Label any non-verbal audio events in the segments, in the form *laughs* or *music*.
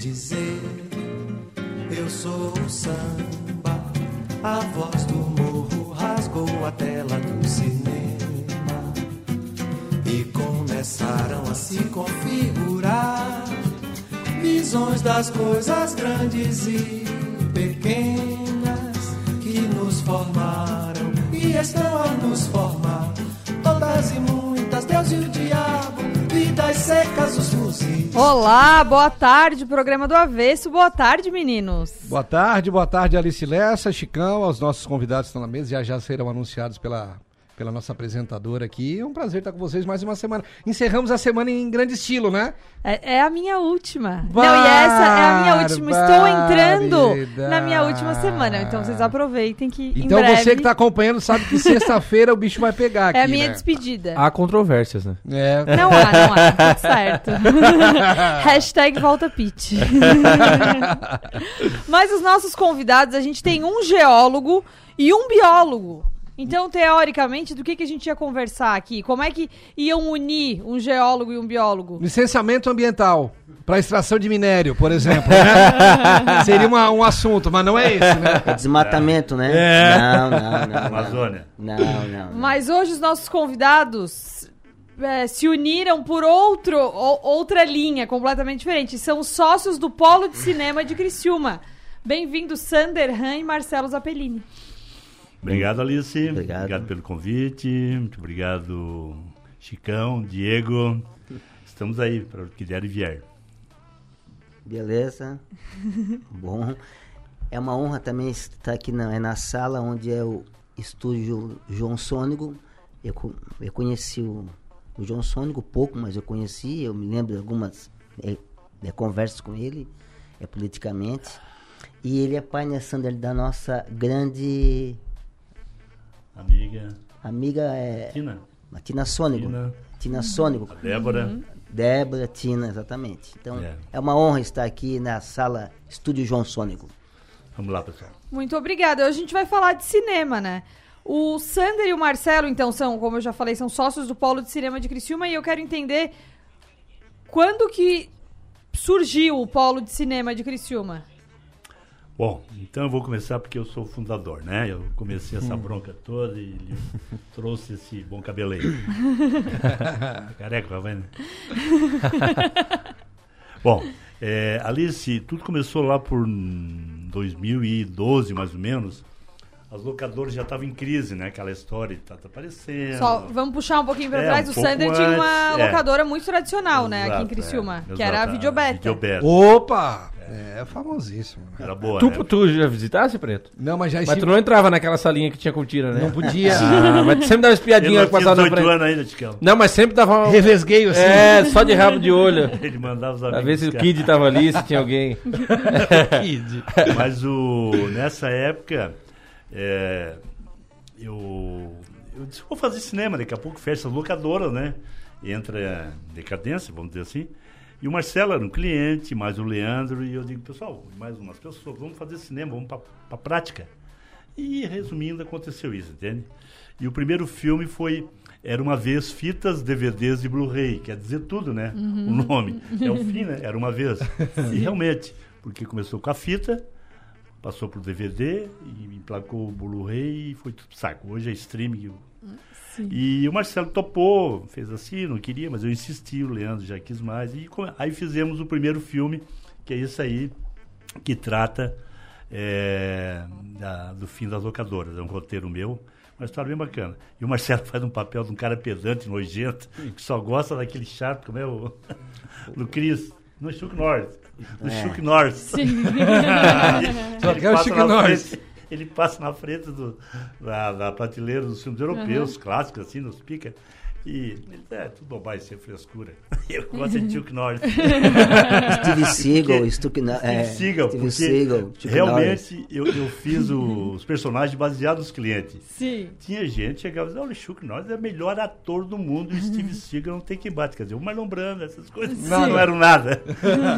dizer: Eu sou o samba, a voz do morro rasgou a tela do cinema. E começaram a se configurar visões das coisas grandes e pequenas que nos formaram e estão a Olá, boa tarde, programa do Avesso. Boa tarde, meninos. Boa tarde, boa tarde, Alice Lessa, Chicão, os nossos convidados estão na mesa, já já serão anunciados pela, pela nossa apresentadora aqui. É um prazer estar com vocês mais uma semana. Encerramos a semana em grande estilo, né? É, é a minha última. Não, e essa é a minha última. Estou entrando na minha última semana. Então vocês aproveitem que. em Então breve você que está acompanhando sabe que sexta-feira o bicho vai pegar aqui, É a minha né? despedida. Há controvérsias, né? É. Não há, não há. Tudo certo. *laughs* Hashtag volta Pete. *laughs* Mas os nossos convidados, a gente tem um geólogo e um biólogo. Então, teoricamente, do que, que a gente ia conversar aqui? Como é que iam unir um geólogo e um biólogo? Licenciamento ambiental para extração de minério, por exemplo. né? *laughs* Seria uma- um assunto, mas não é esse, né? É desmatamento, né? É. Não, não, não. não. Amazônia. Não, não. não. Mas hoje os nossos convidados é, se uniram por outro, ou- outra linha completamente diferente. São sócios do Polo de Cinema de Criciúma. Bem-vindos, Sander Han e Marcelo Zappellini. Obrigado, Alice. Obrigado. pelo convite. Muito obrigado, Chicão, Diego. Estamos aí para o que der e vier. Beleza? *laughs* Bom. É uma honra também estar aqui na, é na sala onde é o estúdio João Sônico. Eu, eu conheci o, o João Sônico pouco, mas eu conheci. Eu me lembro de algumas é, é, conversas com ele, é, politicamente. E ele é pai, né, Sander, da nossa grande Amiga amiga, é, Tina, a Tina Sônico. Tina. Tina Sônico. a Débora. Débora, Tina, exatamente. Então, É. é. uma honra estar aqui na sala Estúdio João Sônico. Vamos lá, pessoal. Muito obrigada. Hoje a gente vai falar de cinema, né? O Sander e o Marcelo, então, são, como eu já falei, são sócios do Polo de Cinema de Criciúma e eu quero entender quando que surgiu o Polo de Cinema de Criciúma. Bom, então eu vou começar porque eu sou o fundador, né? Eu comecei essa bronca toda e ele *laughs* trouxe esse bom cabeleiro. *laughs* Careca, tá vendo? *laughs* Bom, é, Alice, tudo começou lá por 2012, mais ou menos. As locadoras já estavam em crise, né? Aquela história tá, tá aparecendo. Só, vamos puxar um pouquinho pra É, trás. um o Sander tinha uma antes, é. locadora muito tradicional, né, aqui em Exato, Criciúma, é, que era a exato, Videobeta. Videobeta. Opa! É, famosíssimo. né? Era boa, Tu, né? tu já visitasse, Preto? Não, mas já Mas estive... tu não entrava naquela salinha que tinha cortina, né? Não podia. *laughs* Ah, mas tu sempre dava Ele espiadinha na 18 frente. anos ainda, Ticão. Não, mas sempre dava uma... Revesgueio assim. É, só de rabo de olho. *laughs* Ele mandava os Pra amigos. ver se o. Kid tava ali, se tinha alguém. *laughs* Kid. Mas o, nessa época, é, eu, eu disse, vou fazer cinema, daqui a pouco fecha as locadoras, né? Entra decadência, vamos dizer assim. E o Marcelo era um cliente, mais o Leandro, e eu digo, pessoal, mais umas pessoas, vamos fazer cinema, vamos para a prática. E resumindo, aconteceu isso, entende? E o primeiro filme foi Era uma vez fitas, DVDs e Blu-ray, quer dizer tudo, né? O nome. É o fim, né? Era uma vez. *laughs* E realmente, porque começou com a fita, passou pro DVD e emplacou o Blu-ray e foi tudo saco. Hoje é streaming. O- E o Marcelo topou, fez assim, não queria, mas eu insisti, o Leandro já quis mais. E aí fizemos o primeiro filme, que é isso aí, que trata é, da- do fim das locadoras. É um roteiro meu, uma história bem bacana. E o Marcelo *laughs* faz um papel de um cara pedante, nojento, que só gosta daquele chato, como é o. *laughs* do Cris. No Chuck Norris. Do É. Chuck Norris. *laughs* Só Ele quer o Chuck Norris. Ele passa na frente do, da, da prateleira dos filmes europeus, clássicos, assim, nos pica. E ele é tudo bobagem, isso é frescura. *laughs* Eu gosto de Chuck Norris. *laughs* Steve Seagal, Stuck, é, Steve Seagal, Steve Seagal, realmente eu, eu fiz o- *laughs* os personagens baseados nos clientes. Sim. Tinha gente que chegava e dizia, olha, o Chuck Norris é o melhor ator do mundo, e o Steve Seagal não tem quem bate. Quer dizer, o Marlon Brando, essas coisas Sim. não eram nada.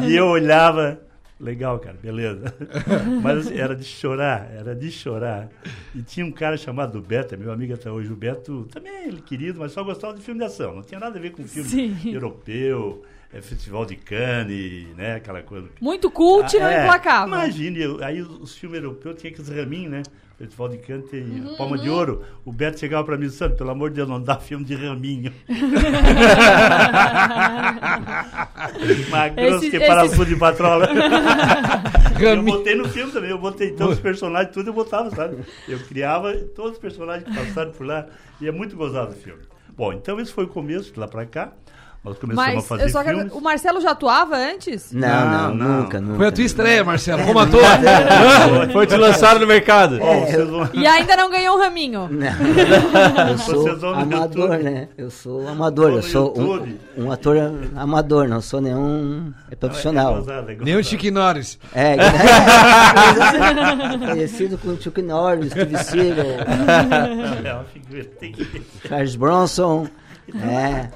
e eu olhava, Legal, cara, beleza. *laughs* Mas assim, era de chorar, era de chorar. E tinha um cara chamado Beto, é meu amigo até hoje, o Beto, também ele querido, mas só gostava de filme de ação. Não tinha nada a ver com filme Sim. europeu, é, festival de Cannes, né? Aquela coisa. Muito cult e não Ah, é, implacável. Imagine, eu- aí os, os filmes europeus tinham aqueles raminhos, né? Festival de Cannes tem Uhum, Palma de Ouro. O Beto chegava pra mim e disse, "Santo, pelo amor de Deus, não dá filme de raminho. *laughs* Uma grossa Esse- que para esse- tudo de patrola. *laughs* eu botei no filme também, eu botei todos os personagens, tudo eu botava, sabe? Eu criava todos os personagens que passaram por lá e é muito gozado o filme. Bom, então esse foi o começo, de lá pra cá. Nós começamos a Mas fazer eu só quero. filmes. O Marcelo já atuava antes? Não, Não, não, não. nunca, nunca. Foi a tua estreia, Marcelo, como ator. Foi te lançado no mercado. Vão- E ainda não ganhou um raminho. Não, eu sou amador, YouTube. né? Eu sou amador, eu sou um, um ator amador, não sou nenhum é É profissional. gozado, é gozado. Nem o Chique Norris. É, conhecido com Chuck Norris, Steve Seagal, É. Charles Bronson, é,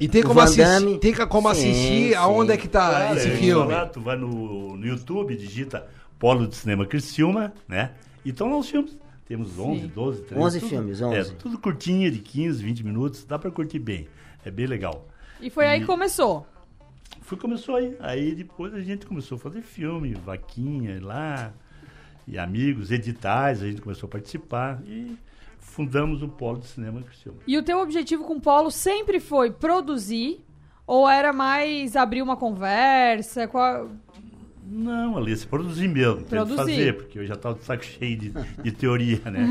E tem como assistir, Damme. tem como Sim, assistir sim. aonde é que tá Claro, esse ia filme. falar, tu vai no, no YouTube, digita Polo de Cinema Criciúma, né? E estão lá os filmes. Temos 11, 12, 13. 11 tudo- filmes, É, 11. tudo curtinho, de 15, 20 minutos. Dá pra curtir bem. É bem legal. E foi aí que começou. Foi, começou aí. Aí depois a gente começou a fazer filme, vaquinha lá, e amigos, editais, a gente começou a participar e fundamos o Polo de Cinema Criciúma. E o teu objetivo com o Polo sempre foi produzir? Ou era mais abrir uma conversa? Qual... Não, Alice, produzir mesmo. Produzir. fazer, porque eu já estava de saco cheio de, de teoria, né?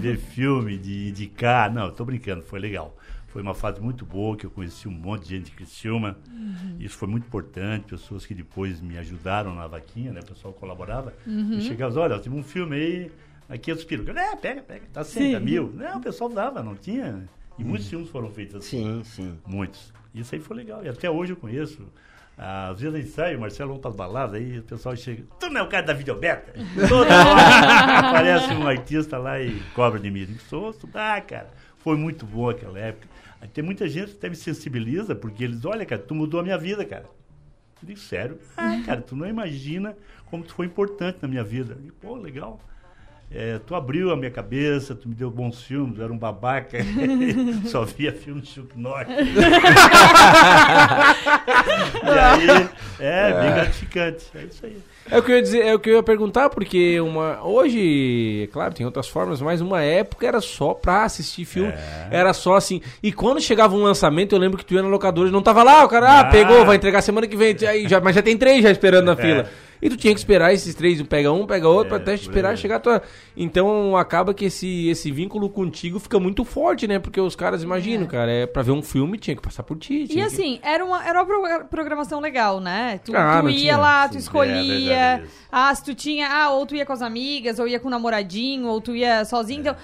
Ver filme, de indicar. Não, tô brincando, foi legal. Foi uma fase muito boa, que eu conheci um monte de gente de Criciúma. Isso foi muito importante, pessoas que depois me ajudaram na vaquinha, né? O pessoal colaborava. E chegava, olha, tem um filme aí, aqui é os piros. É, pega, pega, tá 100, tá mil. Não, o pessoal dava, não tinha. E muitos filmes foram feitos assim. sim, sim. Muitos. Isso aí foi legal. E até hoje eu conheço. Ah, Às vezes a gente sai, o Marcelo vamos para baladas, aí o pessoal chega. Tu não é o cara da videobeta? *laughs* Toda hora aparece um artista lá e cobra de mim. Sou. Ah, cara, foi muito bom aquela época. Aí tem muita gente que até me sensibiliza, porque eles, olha, cara, tu mudou a minha vida, cara. Eu digo, sério? Ah, cara, tu não imagina como tu foi importante na minha vida. Eu digo, pô, legal. É, tu abriu a minha cabeça, tu me deu bons filmes, eu era um babaca, *laughs* *laughs* só via filme de Chuck Norris. *laughs* e aí, é, bem gratificante, é isso aí. É o que eu ia dizer, é o que eu ia perguntar, porque uma hoje, é claro, tem outras formas, mas uma época era só pra assistir filme. É. Era só assim. E quando chegava um lançamento, eu lembro que tu ia na locadora e não tava lá, o cara, ah, Ah. pegou, vai entregar semana que vem, aí já, mas já tem três já esperando na É. fila. E tu tinha que esperar esses três, pega um, pega outro, É, até esperar aí. chegar a tua. Então acaba que esse, esse vínculo contigo fica muito forte, né? Porque os caras imaginam, cara, é pra ver um filme tinha que passar por ti. E que- assim, era uma, era uma pro- programação legal, né? Tu, Ah, tu ia tinha, lá, tu sim. escolhia. É, isso. ah, se tu tinha. Ah, ou tu ia com as amigas, ou ia com o namoradinho, ou tu ia sozinho. Então.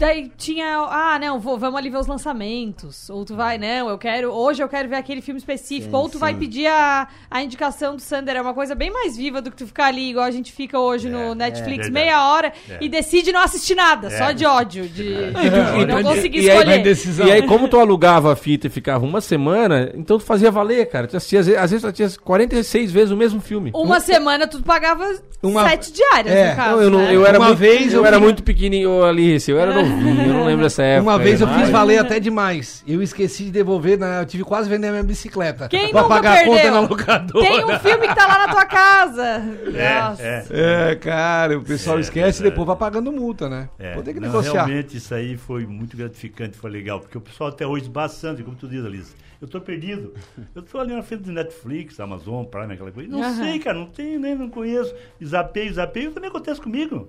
Daí tinha. Ah, não, vou- vamos ali ver os lançamentos. Ou tu vai, não, eu quero. Hoje eu quero ver aquele filme específico. Sim, ou tu vai sim. pedir a, a indicação do Sander. É uma coisa bem mais viva do que tu ficar ali, igual a gente fica hoje no Netflix, verdade. meia hora, É. e decide não assistir nada, É. só de ódio. De *laughs* *laughs* E- não e- conseguir e aí- escolher. E aí, como tu alugava a fita e ficava uma semana, então tu fazia valer, cara. Tu assistia, às vezes- às vezes tu assistia 46 vezes o mesmo filme. Uma semana tu pagava Uma- sete diárias, É, no caso. Não, eu, não, né? eu era Uma muito, vez eu eu era muito pequenininho ali, eu era *laughs* novinho, eu não lembro dessa época. Uma vez eu fiz valer até demais. Eu esqueci de devolver, na- eu tive quase vender a minha bicicleta. Quem pra nunca pagar a conta perdeu? na locadora. Tem um filme que tá lá na tua casa. Nossa. É, é. É, cara, o pessoal É, esquece e verdade. depois vai pagando multa, né? É, Vou ter que não, negociar. Realmente isso aí foi muito gratificante, foi legal, porque o pessoal até hoje esbaçando, como tu diz, Alice, eu tô perdido. *laughs* Eu tô ali na frente do Netflix, Amazon, Prime, aquela coisa. Não Aham. sei, cara, não tem, nem não conheço. Zapeio, zapeio, também acontece comigo.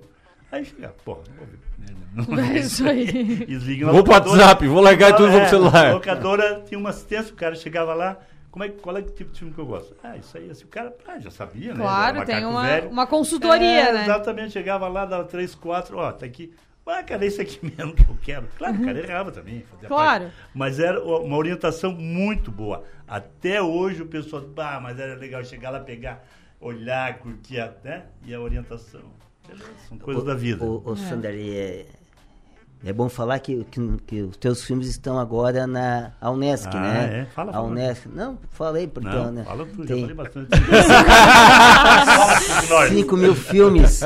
Aí chega, porra, não vou ver. É *laughs* isso aí. *laughs* Desliga Vou pro. WhatsApp, vou largar tudo e vou pro É, celular. A locadora tinha uma assistência, o cara chegava lá, como é, qual é o tipo de filme que eu gosto? Ah, isso aí, assim, o cara ah, já sabia, né? Claro, tem uma, velho. uma consultoria, É, né? Exatamente, chegava lá, dava três, quatro, ó, tá aqui. Ah, cara, é isso aqui *laughs* mesmo que eu quero. Claro, o cara errava também. fazia Claro. parte. Mas era uma orientação muito boa. Até hoje o pessoal, bah, mas era legal chegar lá, pegar, olhar, curtir, né? E a orientação. São coisas O- da vida. O, o Sander, é, É bom falar que, que, que os teus filmes estão agora na a Unesc, Ah, né? é? Fala, a fala. Unesc. Não, falei porque Não, né? fala tu, já tem falei bastante. *laughs* Fala tudo de nós. 5 mil filmes.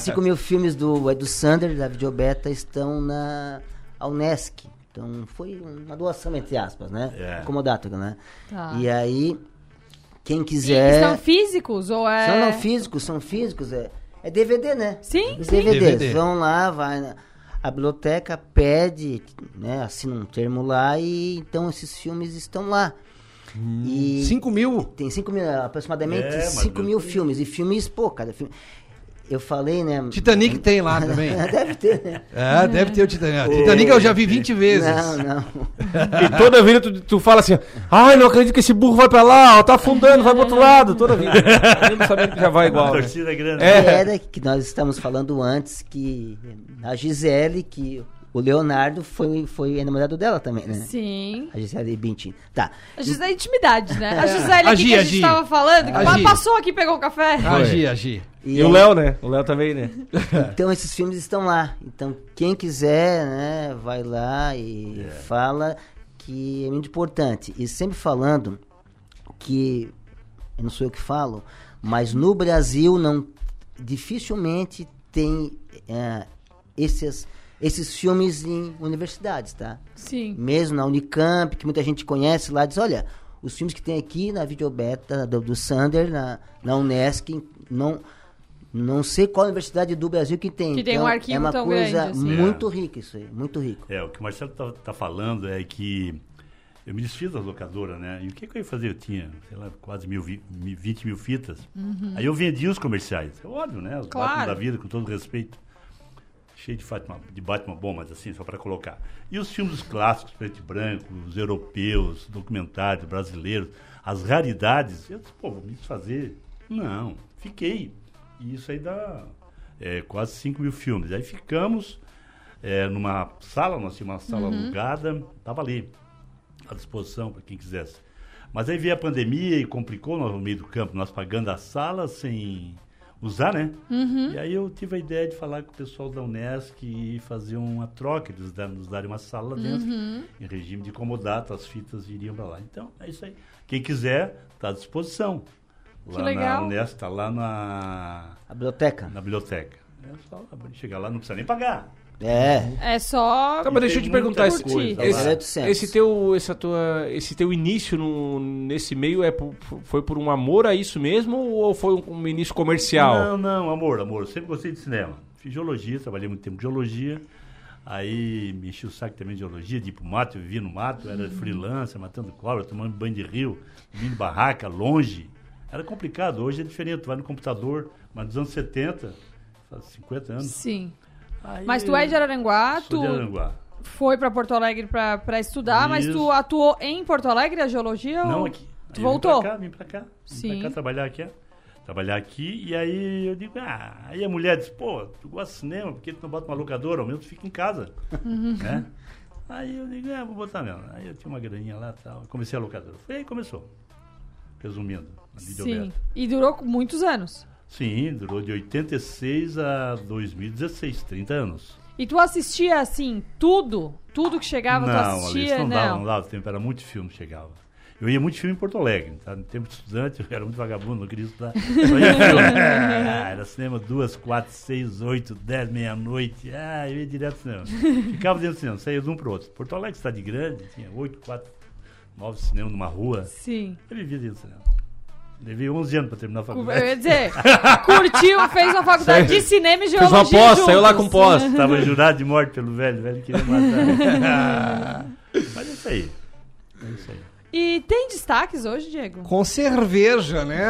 5 mil filmes do Edu Sander, da Videobeta, estão na a Unesc. Então foi uma doação, entre aspas, né? É. Comodato, né? Tá. E aí, quem E quiser. São físicos ou é... São não físicos, são físicos, é, é DVD, né? Sim, Os sim. DVDs. DVD. Vão lá, vai na a biblioteca, pede, né, assina um termo lá e então esses filmes estão lá. E 5 mil? tem 5 mil, aproximadamente É, mas 5 mil Deus filmes. E filmes, pô, cada filme. Eu falei, né? Titanic tem lá também. *laughs* Deve ter, né? É, deve ter o Titanic. Titanic eu já vi 20 vezes. Não, não. *laughs* E toda vida tu, tu fala assim, ai, não acredito que esse burro vai pra lá, ó, tá afundando, vai pro outro lado, toda vida. *laughs* Mesmo sabendo que já vai igual. né? torcida é grande. É. Era que nós estamos falando antes que a Gisele, que o Leonardo foi, foi namorado dela também, né? Sim. A Gisele Bündchen. Tá. A Gisele é intimidade, né? A Gisele aqui Agi, que a agi. gente tava falando, que Agi. passou aqui e pegou um café. Agi, agi. E o Léo, né? O Léo também, né? *laughs* Então esses filmes estão lá. Então quem quiser, né, vai lá e fala que é muito importante. E sempre falando que eu não sou eu que falo, mas no Brasil não dificilmente tem eh, esses esses filmes em universidades, tá? Sim. Mesmo na Unicamp, que muita gente conhece lá, diz, olha, os filmes que tem aqui na videobeta do, do Sander, na, na Unesc, não, não sei qual universidade do Brasil que tem. Que tem um arquivo É uma tão coisa grande, assim. muito rica isso aí, muito rico. É, o que o Marcelo tá, tá falando é que eu me desfiz da locadora, né? E o que, que eu ia fazer? Eu tinha, sei lá, quase mil, vi- mi- 20 mil fitas. Aí eu vendia os comerciais. É óbvio, né? Os Uhum. Claro. Da vida, com todo respeito. Cheio de, Fátima, de Batman bom, mas assim, só para colocar. E os filmes clássicos, preto e branco, os europeus, documentários brasileiros, as raridades. Eu disse, pô, vou me desfazer. Não, fiquei. E isso aí dá é, quase 5 mil filmes. Aí ficamos é, numa sala, nós tínhamos uma sala alugada, estava ali, à disposição para quem quisesse. Mas aí veio a pandemia e complicou no meio do campo, nós pagando a sala sem usar, né? E aí eu tive a ideia de falar com o pessoal da Unesc e fazer uma troca, eles nos darem uma sala lá dentro, em regime de comodato, as fitas iriam para lá. Então, é isso aí. Quem quiser, está à disposição. Lá legal. na Unesc, está lá na, A biblioteca. na biblioteca. É só chegar lá, não precisa nem pagar. É. É só. Tá, mas deixa eu te perguntar, esse, coisa esse, 800. esse teu, essa tua, esse teu início no- nesse meio é por- foi por um amor a isso mesmo ou foi um, um início comercial? Não, não, amor, amor. Eu sempre gostei de cinema. Fiz geologia, trabalhei muito tempo com geologia. Aí me enchi o saco também de geologia, de ir pro mato, eu vivia no mato, era freelancer, matando cobra, tomando banho de rio, em barraca, longe. Era complicado, hoje é diferente, tu vai no computador, mas nos anos 70, faz 50 anos. Sim. Aí Mas tu é de Araranguá, tu de Aranguá. foi pra Porto Alegre pra estudar, mas tu Isso. atuou em Porto Alegre, a geologia? Não, ou... aqui. Tu Aí voltou? Vim pra cá, vim pra cá. Vim Sim. pra cá trabalhar aqui. Trabalhar aqui, e aí eu digo, ah, aí a mulher diz, pô, tu gosta de cinema, por que tu não bota uma locadora? Ao menos tu fica em casa. Uhum. Né? Aí eu digo, ah, vou botar mesmo. Aí eu tinha uma graninha lá e tal. Comecei a locadora. Foi aí começou. Resumindo, a Sim. E durou muitos anos. Sim, durou de 86 a 2016, 30 anos. E tu assistia, assim, tudo? Tudo que chegava, tu não, assistia? Alice, não, dava, não dava tempo, era muito filme que chegava. Eu ia muito filme em Porto Alegre, tá? No tempo de estudante, *laughs* eu era muito vagabundo, não queria estudar. Só ia filme. Ah, *laughs* era cinema duas, quatro, seis, oito, dez, meia-noite. Ah, eu ia direto ao cinema. Ficava dentro do cinema, saía de um pro outro. Porto Alegre, cidade grande, tinha oito, quatro, nove cinemas numa rua. Sim. Eu vivia dentro do cinema. Levei 11 anos para terminar a Eu faculdade. ia dizer, curtiu, fez uma faculdade de cinema e Fez geologia uma pós, saiu lá com pós. *laughs* Estava jurado de morte pelo velho, velho queria matar. *laughs* Mas é isso aí. É isso aí. E tem destaques hoje, Diego? Com cerveja, né?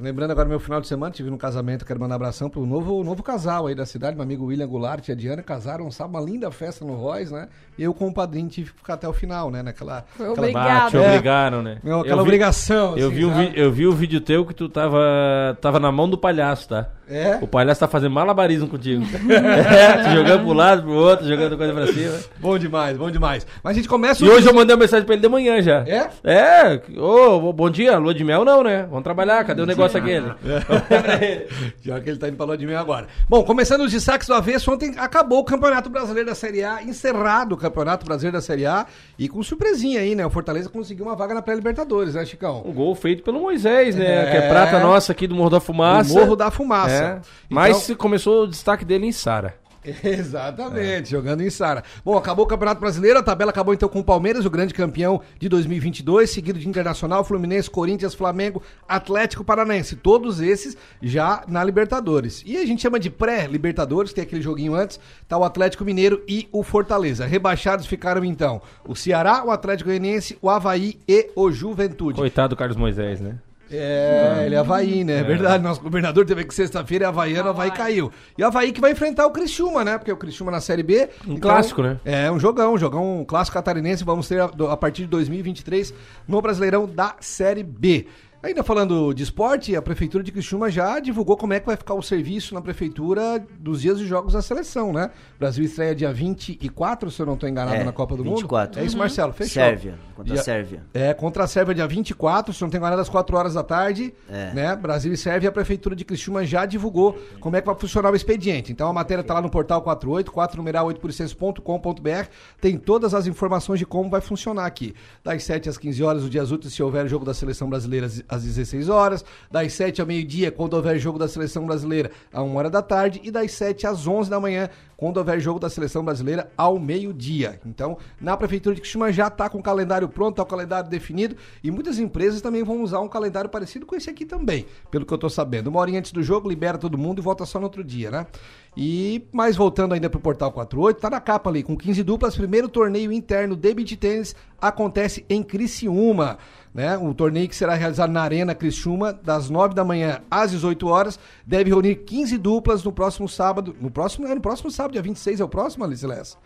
Lembrando agora meu final de semana, tive no casamento, quero mandar abração pro novo, novo casal aí da cidade, meu amigo William Goulart e a Diana, casaram, sabe, uma linda festa no Royce, né? E eu com o padrinho tive que ficar até o final, né? Naquela. Foi aquela- obrigado. Te É. obrigaram, né? Meu, Eu aquela vi- obrigação. Eu, assim, vi o vi- eu vi o vídeo teu que tu tava, tava na mão do palhaço, tá? É? O palhaço tá fazendo malabarismo contigo. *laughs* é, jogando pro lado, pro outro, jogando coisa pra cima. Bom demais, bom demais. Mas a gente começa E hoje eu mandei uma mensagem pra ele de manhã já. É? É, ô, bom dia, lua de mel não, né? Vamos trabalhar, cadê o negócio gosta aquele. Já *laughs* que ele tá indo pra lua de mel agora. Bom, começando os destaques do avesso, ontem acabou o Campeonato Brasileiro da Série A, encerrado o Campeonato Brasileiro da Série A, e com surpresinha aí, né? O Fortaleza conseguiu uma vaga na pré-Libertadores, né, Chicão? Um gol feito pelo Moisés, né? É. Que é prata nossa aqui do Morro da Fumaça. O Morro da Fumaça. É. Mas começou o destaque dele em Sara. *laughs* Exatamente, jogando em Sara. Bom, acabou o Campeonato Brasileiro, a tabela acabou então com o Palmeiras, o grande campeão de 2022, seguido de Internacional, Fluminense, Corinthians, Flamengo, Atlético Paranaense. Todos esses já na Libertadores. E a gente chama de pré-Libertadores, tem aquele joguinho antes, tá o Atlético Mineiro e o Fortaleza. Rebaixados ficaram então o Ceará, o Atlético Goianiense, o Havaí e o Juventude. Coitado do Carlos Moisés, né? É, ele é Havaí, né? É verdade, nosso governador teve que sexta-feira é Havaiano, Havaí caiu. E o Havaí que vai enfrentar o Criciúma, né? Porque o Criciúma na Série B. Um clássico, né? É, um jogão, um jogão um clássico catarinense. Vamos ter a, a partir de 2023 no Brasileirão da Série B. Ainda falando de esporte, a Prefeitura de Criciúma já divulgou como é que vai ficar o serviço na Prefeitura dos dias de jogos da seleção, né? O Brasil estreia dia 24, se eu não estou enganado, É, na Copa do 24. Mundo. É isso, Marcelo, fechou. Sérvia, contra Dia- a Sérvia. é, contra a Sérvia dia 24, se não tem enganado, às 4 horas da tarde. É. Né? Brasil e Sérvia, a Prefeitura de Criciúma já divulgou como é que vai funcionar o expediente. Então a matéria está lá no portal 48, 4 numeral 8%.com.br. Tem todas as informações de como vai funcionar aqui. Das 7 às 15 horas, o dias úteis, se houver jogo da seleção brasileira, às- às 16 horas. Das 7 ao meio-dia, quando houver jogo da seleção brasileira, a 1 hora da tarde. E das 7 às 11 da manhã, quando houver jogo da seleção brasileira ao meio-dia. Então, na prefeitura de Criciúma já está com o calendário pronto, está o calendário definido e muitas empresas também vão usar um calendário parecido com esse aqui também, pelo que eu estou sabendo. Uma horinha antes do jogo, libera todo mundo e volta só no outro dia, né? E, mas voltando ainda pro Portal 48, tá na capa ali, com 15 duplas, primeiro torneio interno de beach tênis acontece em Criciúma, né? Um torneio que será realizado na Arena Criciúma, das 9 da manhã às 18 horas, deve reunir 15 duplas no próximo sábado, no próximo, é no próximo sábado, dia 26 é o próximo, Alice Lessa?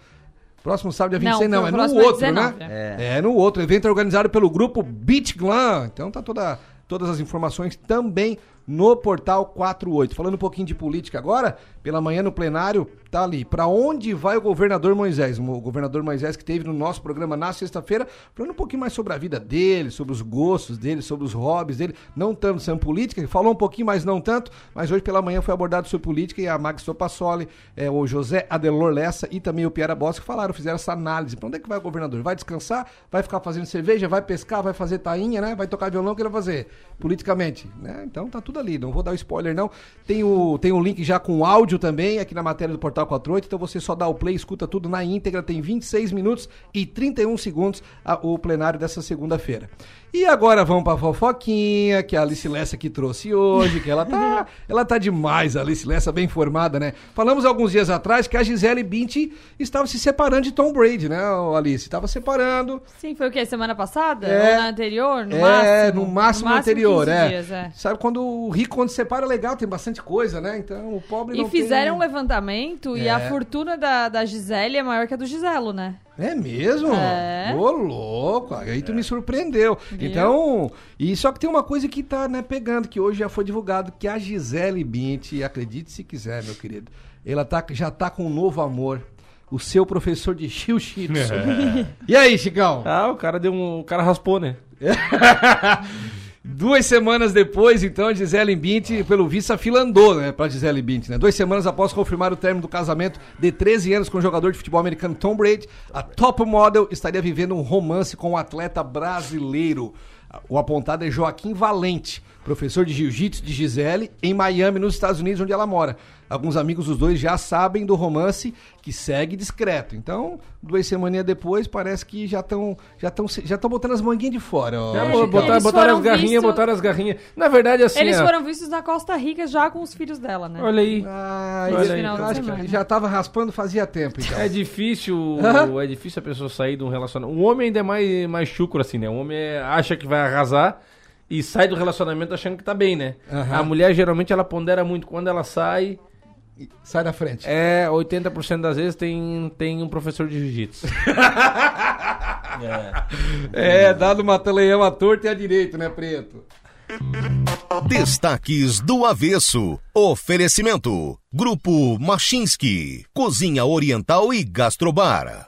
Próximo sábado, dia Não, 26 não, o é no é outro, 19. né? É. no outro. O evento é organizado pelo grupo Beach Glam. Então tá toda, todas as informações também no portal 48. Falando um pouquinho de política agora, pela manhã no plenário, tá ali. Pra onde vai o governador Moisés? O governador Moisés que teve no nosso programa na sexta-feira, falando um pouquinho mais sobre a vida dele, sobre os gostos dele, sobre os hobbies dele, não tanto sobre política, falou um pouquinho, mas não tanto, mas hoje pela manhã foi abordado sobre política e a Max Topassoli, é, o José Adelor Lessa e também o Piara Bosque falaram, fizeram essa análise. Pra onde é que vai o governador? Vai descansar? Vai ficar fazendo cerveja? Vai pescar? Vai fazer tainha, né? Vai tocar violão? O que ele vai fazer? Politicamente, né? Então tá tudo ali. Não vou dar spoiler, não. Tem o, tem o link já com áudio também, aqui na matéria do Portal 48. Então você só dá o play, escuta tudo na íntegra. Tem 26 minutos e 31 segundos a- o plenário dessa segunda-feira. E agora vamos pra fofoquinha, que a Alice Lessa que trouxe hoje, que ela tá, *laughs* ela tá demais, a Alice Lessa bem informada, né? Falamos alguns dias atrás que a Gisele Bündchen estava se separando de Tom Brady, né, Alice? Estava separando. Sim, foi o quê? Semana passada? É. Ou na anterior? No é, máximo? no máximo anterior, 15 é. dias, é. Sabe quando o rico quando separa é legal, tem bastante coisa, né? Então o pobre E não fizeram um tem... levantamento e É. a fortuna da, da Gisele é maior que a do Giselo, né? É mesmo? É. Ô, louco, aí tu me surpreendeu. Então, e só que tem uma coisa que tá, né, pegando, que hoje já foi divulgado, que a Gisele Bündchen, acredite se quiser, meu querido, ela tá, já tá com um novo amor, o seu professor de jiu-jitsu. *laughs* e aí, Chicão? Ah, o cara deu um. O cara raspou, né? *laughs* Duas semanas depois, então, Gisele Bündchen, pelo visto, a fila andou, né, pra Gisele Bündchen, né? Duas semanas após confirmar o término do casamento de 13 anos com o jogador de futebol americano Tom Brady, a top model estaria vivendo um romance com um atleta brasileiro. O apontado é Joaquim Valente, professor de jiu-jitsu de Gisele, em Miami, nos Estados Unidos, onde ela mora. Alguns amigos dos dois já sabem do romance, que segue discreto. Então, duas semaninhas depois, parece que já estão já tão, já tão botando as manguinhas de fora. ó. Já É, botaram, as garrinhas, visto- botaram as garrinhas. Na verdade, assim. Eles ó, foram vistos na Costa Rica já com os filhos dela, né? Olha aí. Ah, Olha aí, de semana. já tava raspando fazia tempo, então. É difícil, é difícil a pessoa sair de um relacionamento. O homem ainda é mais, mais chucro, assim, né? O homem é- acha que vai arrasar e sai do relacionamento achando que tá bem, né? Aham. A mulher, geralmente, ela pondera muito. Quando ela sai, Sai da frente. é 80% das vezes tem, tem um professor de jiu-jitsu. *laughs* É, dado uma à torta e à direita, né, Preto? Destaques do Avesso. Oferecimento. Grupo Machinski. Cozinha Oriental e Gastrobar.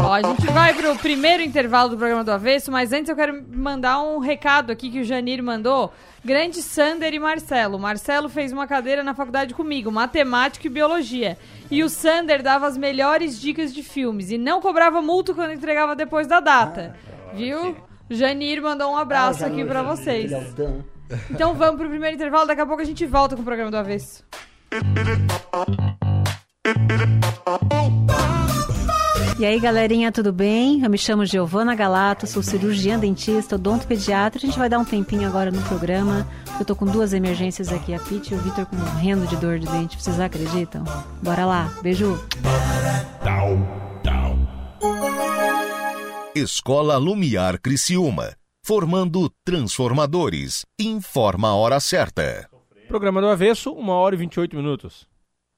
Ó, a gente vai pro primeiro intervalo do programa do Avesso, mas antes eu quero mandar um recado aqui que o Janir mandou. Grande Sander e Marcelo. Marcelo fez uma cadeira na faculdade comigo, matemática e biologia. E o Sander dava as melhores dicas de filmes e não cobrava multa quando entregava depois da data. Viu? Janir mandou um abraço Ah, aqui pra vocês. Então vamos pro primeiro intervalo, daqui a pouco a gente volta com o programa do Avesso. E aí, galerinha, tudo bem? Eu me chamo Giovana Galato, sou cirurgiã dentista, odontopediatra. A gente vai dar um tempinho agora no programa. Eu tô com duas emergências aqui, a Pete e o Vitor com morrendo de dor de dente. Vocês acreditam? Bora lá, beijo! Escola Lumiar Criciúma. Formando transformadores. Informa a hora certa. Programa do Avesso, 1 hora e 28 minutos.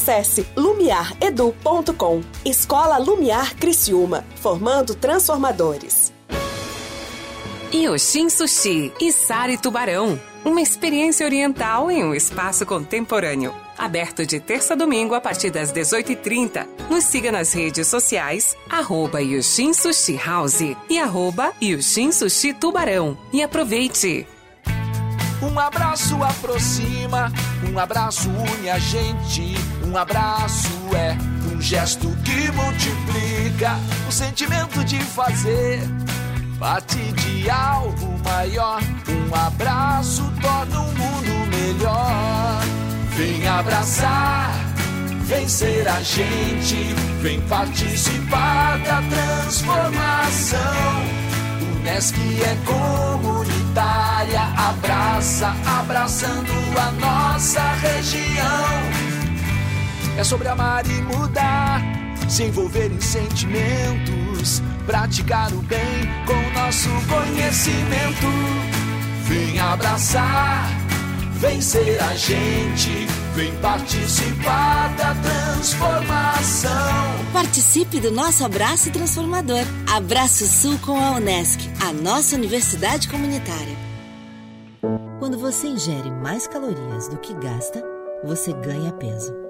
Acesse lumiaredu.com. Escola Lumiar Criciúma, formando transformadores. Yoshin Sushi e Sari Tubarão. Uma experiência oriental em um espaço contemporâneo. Aberto de terça a domingo a partir das 18h30. Nos siga nas redes sociais, arroba Yoshin Sushi House e arroba Yoshin Sushi Tubarão. E aproveite! Um abraço aproxima, um abraço une a gente. Um abraço é um gesto que multiplica o sentimento de fazer parte de algo maior. Um abraço torna o mundo melhor. Vem abraçar, vem ser a gente, vem participar da transformação. Unesc é comunitária, abraça, abraçando a nossa região. É sobre amar e mudar, se envolver em sentimentos, praticar o bem com nosso conhecimento. Vem abraçar, vem ser a gente, vem participar da transformação. Participe do nosso abraço transformador. Abraço Sul com a Unesc, a nossa universidade comunitária. Quando você ingere mais calorias do que gasta, você ganha peso.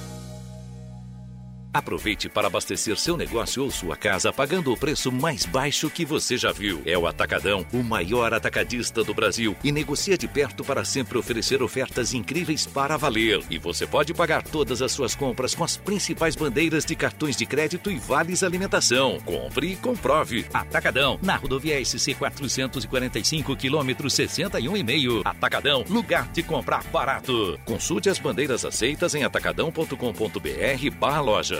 Aproveite para abastecer seu negócio ou sua casa pagando o preço mais baixo que você já viu. É o Atacadão, o maior atacadista do Brasil e negocia de perto para sempre oferecer ofertas incríveis para valer. E você pode pagar todas as suas compras com as principais bandeiras de cartões de crédito e vales alimentação. Compre e comprove. Atacadão, na rodovia SC 445, quilômetro 61,5. Atacadão, lugar de comprar barato. Consulte as bandeiras aceitas em atacadão.com.br barra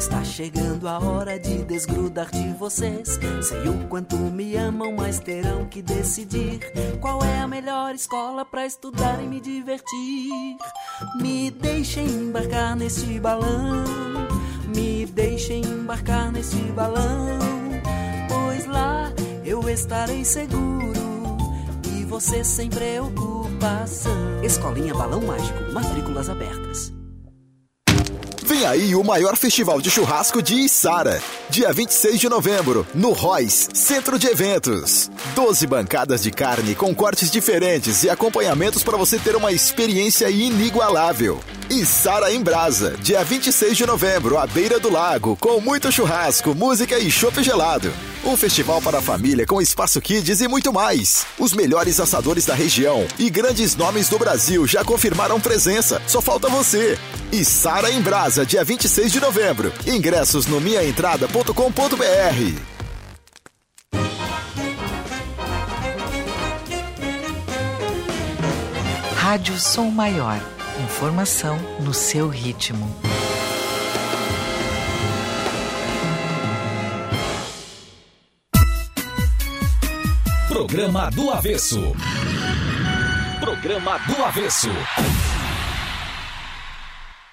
está chegando a hora de desgrudar de vocês. Sei o quanto me amam, mas terão que decidir qual é a melhor escola para estudar e me divertir. Me deixem embarcar nesse balão, me deixem embarcar nesse balão, pois lá eu estarei seguro e você sem preocupação. Escolinha Balão Mágico, matrículas abertas. Vem aí o maior festival de churrasco de Içara. Dia 26 de novembro, no Royce, Centro de Eventos. 12 bancadas de carne com cortes diferentes e acompanhamentos para você ter uma experiência inigualável. Içara em Brasa, dia 26 de novembro, à beira do lago, com muito churrasco, música e chopp gelado. Um festival para a família com espaço kids e muito mais. Os melhores assadores da região e grandes nomes do Brasil já confirmaram presença. Só falta você. Içara em Brasa, dia 26 de novembro. Ingressos no minhaentrada.com.br. Rádio Som Maior. Informação no seu ritmo. Programa do Avesso. Programa do Avesso.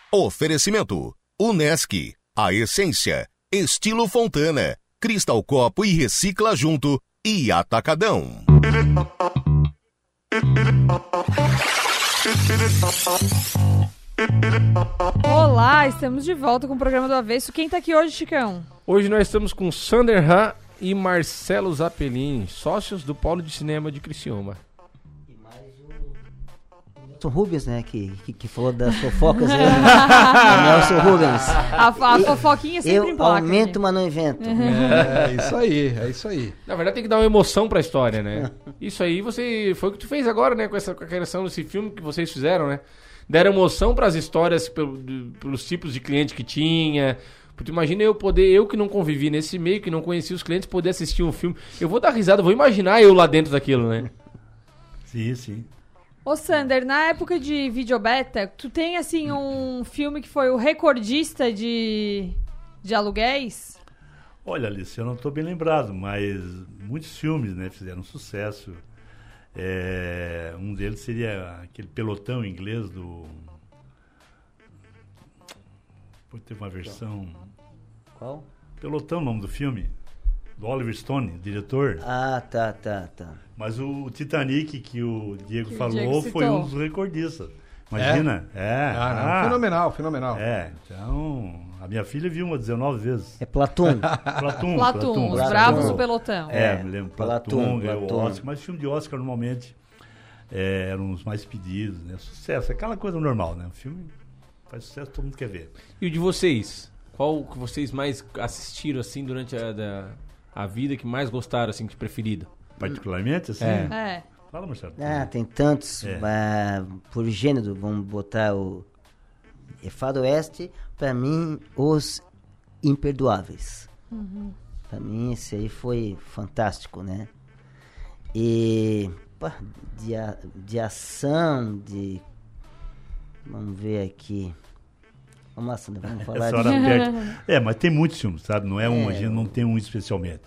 Oferecimento: Unesc, a essência, estilo Fontana, Cristal Copo e Recicla Junto e Atacadão. Olá, estamos de volta com o programa do Avesso. Quem tá aqui hoje, Chicão? Hoje nós estamos com Sander Han e Marcelo Zappellini, sócios do Polo de Cinema de Criciúma. Nelson Rubens, né? Que, que, que falou das fofocas aí. né? *laughs* Nelson Rubens. A, a fofoquinha sempre Eu em placa. aumento, mas não invento. *laughs* É, isso aí, é isso aí. Na verdade tem que dar uma emoção pra história, né? Isso aí você foi o que tu fez agora, né, com essa com a criação desse filme que vocês fizeram, né? Deram emoção pras histórias pelo- de- pelos tipos de cliente que tinha. Porque imagina eu poder, eu que não convivi nesse meio, que não conhecia os clientes, poder assistir um filme. Eu vou dar risada, vou imaginar eu lá dentro daquilo, né? *laughs* Sim, sim. Ô, Sander, na época de videobeta, tu tem, assim, um *clears throat* filme que foi o recordista de, de aluguéis? Olha, Alice, eu não estou bem lembrado, mas muitos filmes né, fizeram sucesso. É, um deles seria aquele pelotão inglês do. Pô, teve uma versão. Qual? Pelotão, o nome do filme. Do Oliver Stone, diretor. Ah, tá, tá, tá. Mas o Titanic que o Diego Que o falou Diego foi um dos recordistas. Imagina? É. Ah, não, fenomenal, fenomenal. É, então. A minha filha viu uma 19 vezes. É Platum. *laughs* Platum. Platum, os bravos do pelotão. É, É, me lembro. Platum, Platum, ganhou Platum. Oscar. Mas filme de Oscar normalmente é, eram os mais pedidos, né? Sucesso, aquela coisa normal, né? O filme faz sucesso, todo mundo quer ver. E o de vocês? Qual que vocês mais assistiram, assim, durante a, da- a vida, que mais gostaram, assim, que preferido? Particularmente, assim? É. É. Fala, Marcelo. Ah, tem tantos. É. ah, por gênero, vamos botar o. É Faroeste, pra mim, os imperdoáveis. Uhum. Pra mim, esse aí foi fantástico, né? E. pá, de, a- de ação, de. Vamos ver aqui. Vamos lá, vamos *laughs* falar de. *laughs* É, mas tem muitos filmes, sabe? Não é um, É. a gente não tem um especialmente.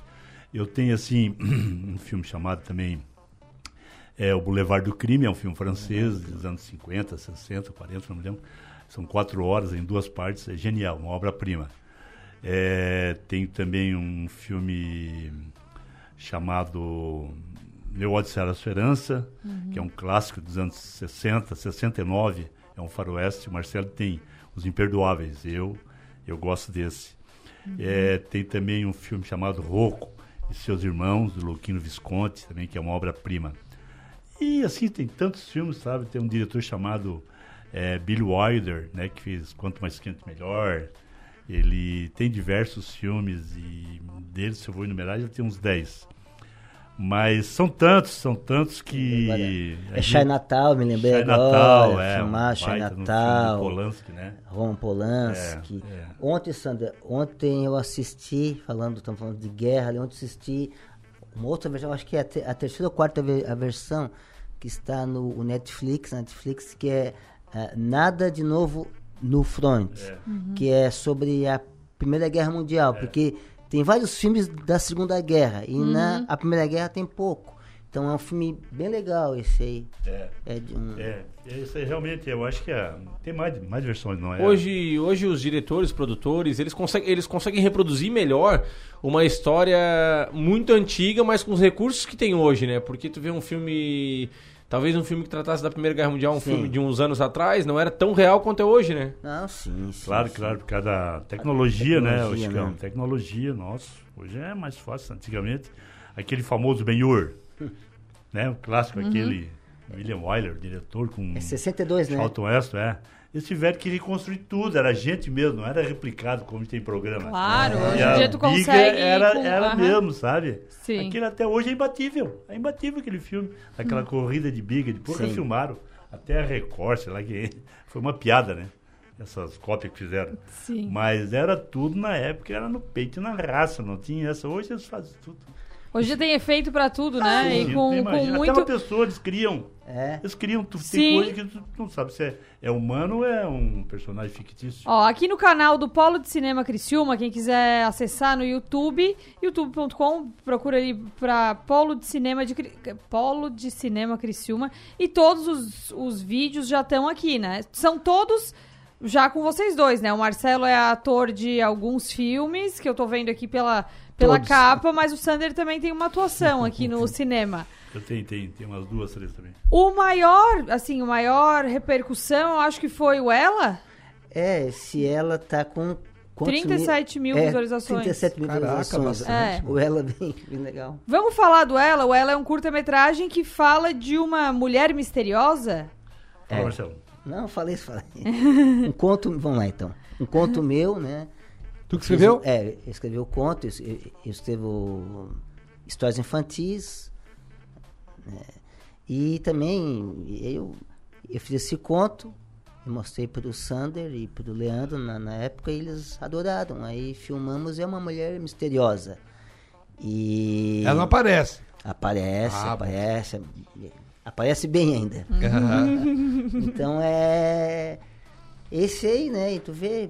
Eu tenho, assim, *clears throat* um filme chamado também é, O Boulevard do Crime, é um filme francês dos anos 50, 60, 40, não me lembro. São quatro horas em duas partes, é genial, uma obra-prima. É, tem também um filme chamado Meu Odisseia da Esperança, Uhum. que é um clássico dos anos 60, 69, é um faroeste. O Marcelo tem Os Imperdoáveis, eu, eu gosto desse. É, tem também um filme chamado Rocco e Seus Irmãos, do Luquino Visconti, também, que é uma obra-prima. E assim, tem tantos filmes, sabe? Tem um diretor chamado é, Billy Wilder, né? Que fez Quanto Mais Quente Melhor. Ele tem diversos filmes e deles, se eu vou enumerar, já tem uns 10. Mas são tantos, são tantos que... É gente- Chai Natal, me lembrei Chai agora. Natal, é. filmar Chai Natal. do Polanski, né? Roman Polanski. É, é. Ontem, Sandra, ontem eu assisti, falando, estamos falando de guerra, ali, ontem assisti uma outra versão, acho que é a, te- a terceira ou quarta ve- a versão que está no Netflix, Netflix, que é eh, Nada de Novo no Front, Uhum. que é sobre a Primeira Guerra Mundial, porque tem vários filmes da Segunda Guerra e na Uhum. a Primeira Guerra tem pouco. Então é um filme bem legal esse aí. É. de um... É, é isso aí realmente, eu acho que é, tem mais, mais versões, não é? Hoje, hoje os diretores, produtores, eles conseguem, eles conseguem reproduzir melhor uma história muito antiga, mas com os recursos que tem hoje, né? Porque tu vê um filme, talvez um filme que tratasse da Primeira Guerra Mundial, um Sim. filme de uns anos atrás, não era tão real quanto é hoje, né? Não, sim, sim. Claro, sim. claro, por causa da tecnologia, né, Tecnologia, o Chicão? né? Tecnologia, nossa, hoje é mais fácil. Antigamente, aquele famoso Ben-Hur, *laughs* né, o clássico, Uhum. aquele William Wyler, diretor com... É 62, né? Charlton Heston, é. Eles tiveram que reconstruir tudo, era gente mesmo, não era replicado como tem programa. Claro, E hoje em a dia tu biga consegue Era, com- era aham. mesmo, sabe? Sim. Aquele até hoje é imbatível. É imbatível aquele filme. Aquela corrida de biga, depois Sim. refilmaram. Até a Record, sei lá que. *laughs* Foi uma piada, né? Essas cópias que fizeram. Sim. Mas era tudo na época, era no peito e na raça, não tinha essa. Hoje eles fazem tudo. Hoje tem efeito pra tudo, né? Sim, e com, com Até muito. uma pessoa eles criam. É. Eles criam. Tu, tem coisa que tu não sabe se é, é humano ou é um personagem fictício. Ó, aqui no canal do Polo de Cinema Criciúma, quem quiser acessar no YouTube, youtube.com, procura ali pra Polo de Cinema de Cri- Polo de Cinema Criciúma e todos os, os vídeos já estão aqui, né? São todos já com vocês dois, né? O Marcelo é ator de alguns filmes que eu tô vendo aqui pela pela Todos. capa, mas o Sander também tem uma atuação aqui no cinema. Eu tenho, tenho, tenho umas duas, três também. O maior, assim, o maior repercussão, eu acho que foi o Ela. É, se ela tá com. quantos 37 mil É, visualizações. 37 mil Caraca, visualizações. bastante. O ela bem, bem legal. Vamos falar do Ela? O Ela é um curta-metragem que fala de uma mulher misteriosa. Fala, Marcelo. Não, falei isso, falei. um conto, vamos lá então. Um conto *laughs* meu, né? Tu que escreveu? Fiz- é, eu escrevi o conto, eu, eu, escrevo histórias infantis. né, E também eu, eu fiz esse conto, eu mostrei para o Sander e para o Leandro na, na época e eles adoraram. Aí filmamos, é uma mulher misteriosa. E. Ela não aparece. Aparece, Ah, bom. aparece. Aparece bem ainda. Uhum. *laughs* então é. Esse aí, né? E tu vê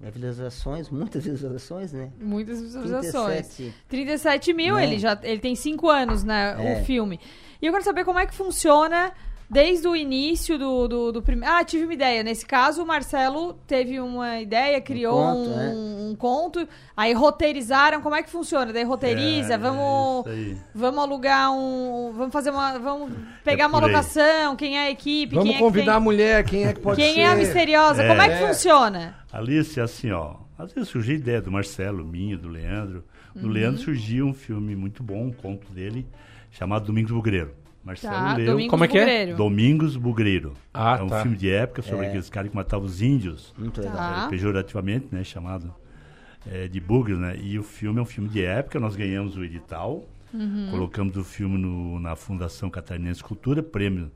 visualizações, muitas visualizações, né? Muitas visualizações. 37. 37 mil, Né? ele já ele tem 5 anos, né? É. O filme. E eu quero saber como é que funciona desde o início do, do, do primeiro. Ah, tive uma ideia. Nesse caso, o Marcelo teve uma ideia, criou um, conto, é. um conto, aí roteirizaram. Como é que funciona? Daí roteiriza, É, vamos. é. Vamos alugar um. Vamos fazer uma. Vamos pegar É uma por aí. locação, quem é a equipe, Vamos quem é que convidar tem- a mulher, quem é que pode Quem ser. é a misteriosa? Como é que É. funciona? Alice, assim, ó. Às vezes surgiu a ideia do Marcelo, minha, do Leandro. Do Uhum. Leandro surgiu um filme muito bom, um conto dele, chamado Domingos Bugreiro. Marcelo Tá, leu. Domingos Como é que é? Domingos Bugreiro. Ah, é um tá. filme de época sobre É. aqueles caras que matavam os índios. Muito legal. Tá. É, pejorativamente, né? Chamado é, de bugre, né? E o filme é um filme de época, nós ganhamos o edital. Uhum. Colocamos o filme no- na Fundação Catarinense Cultura, prêmio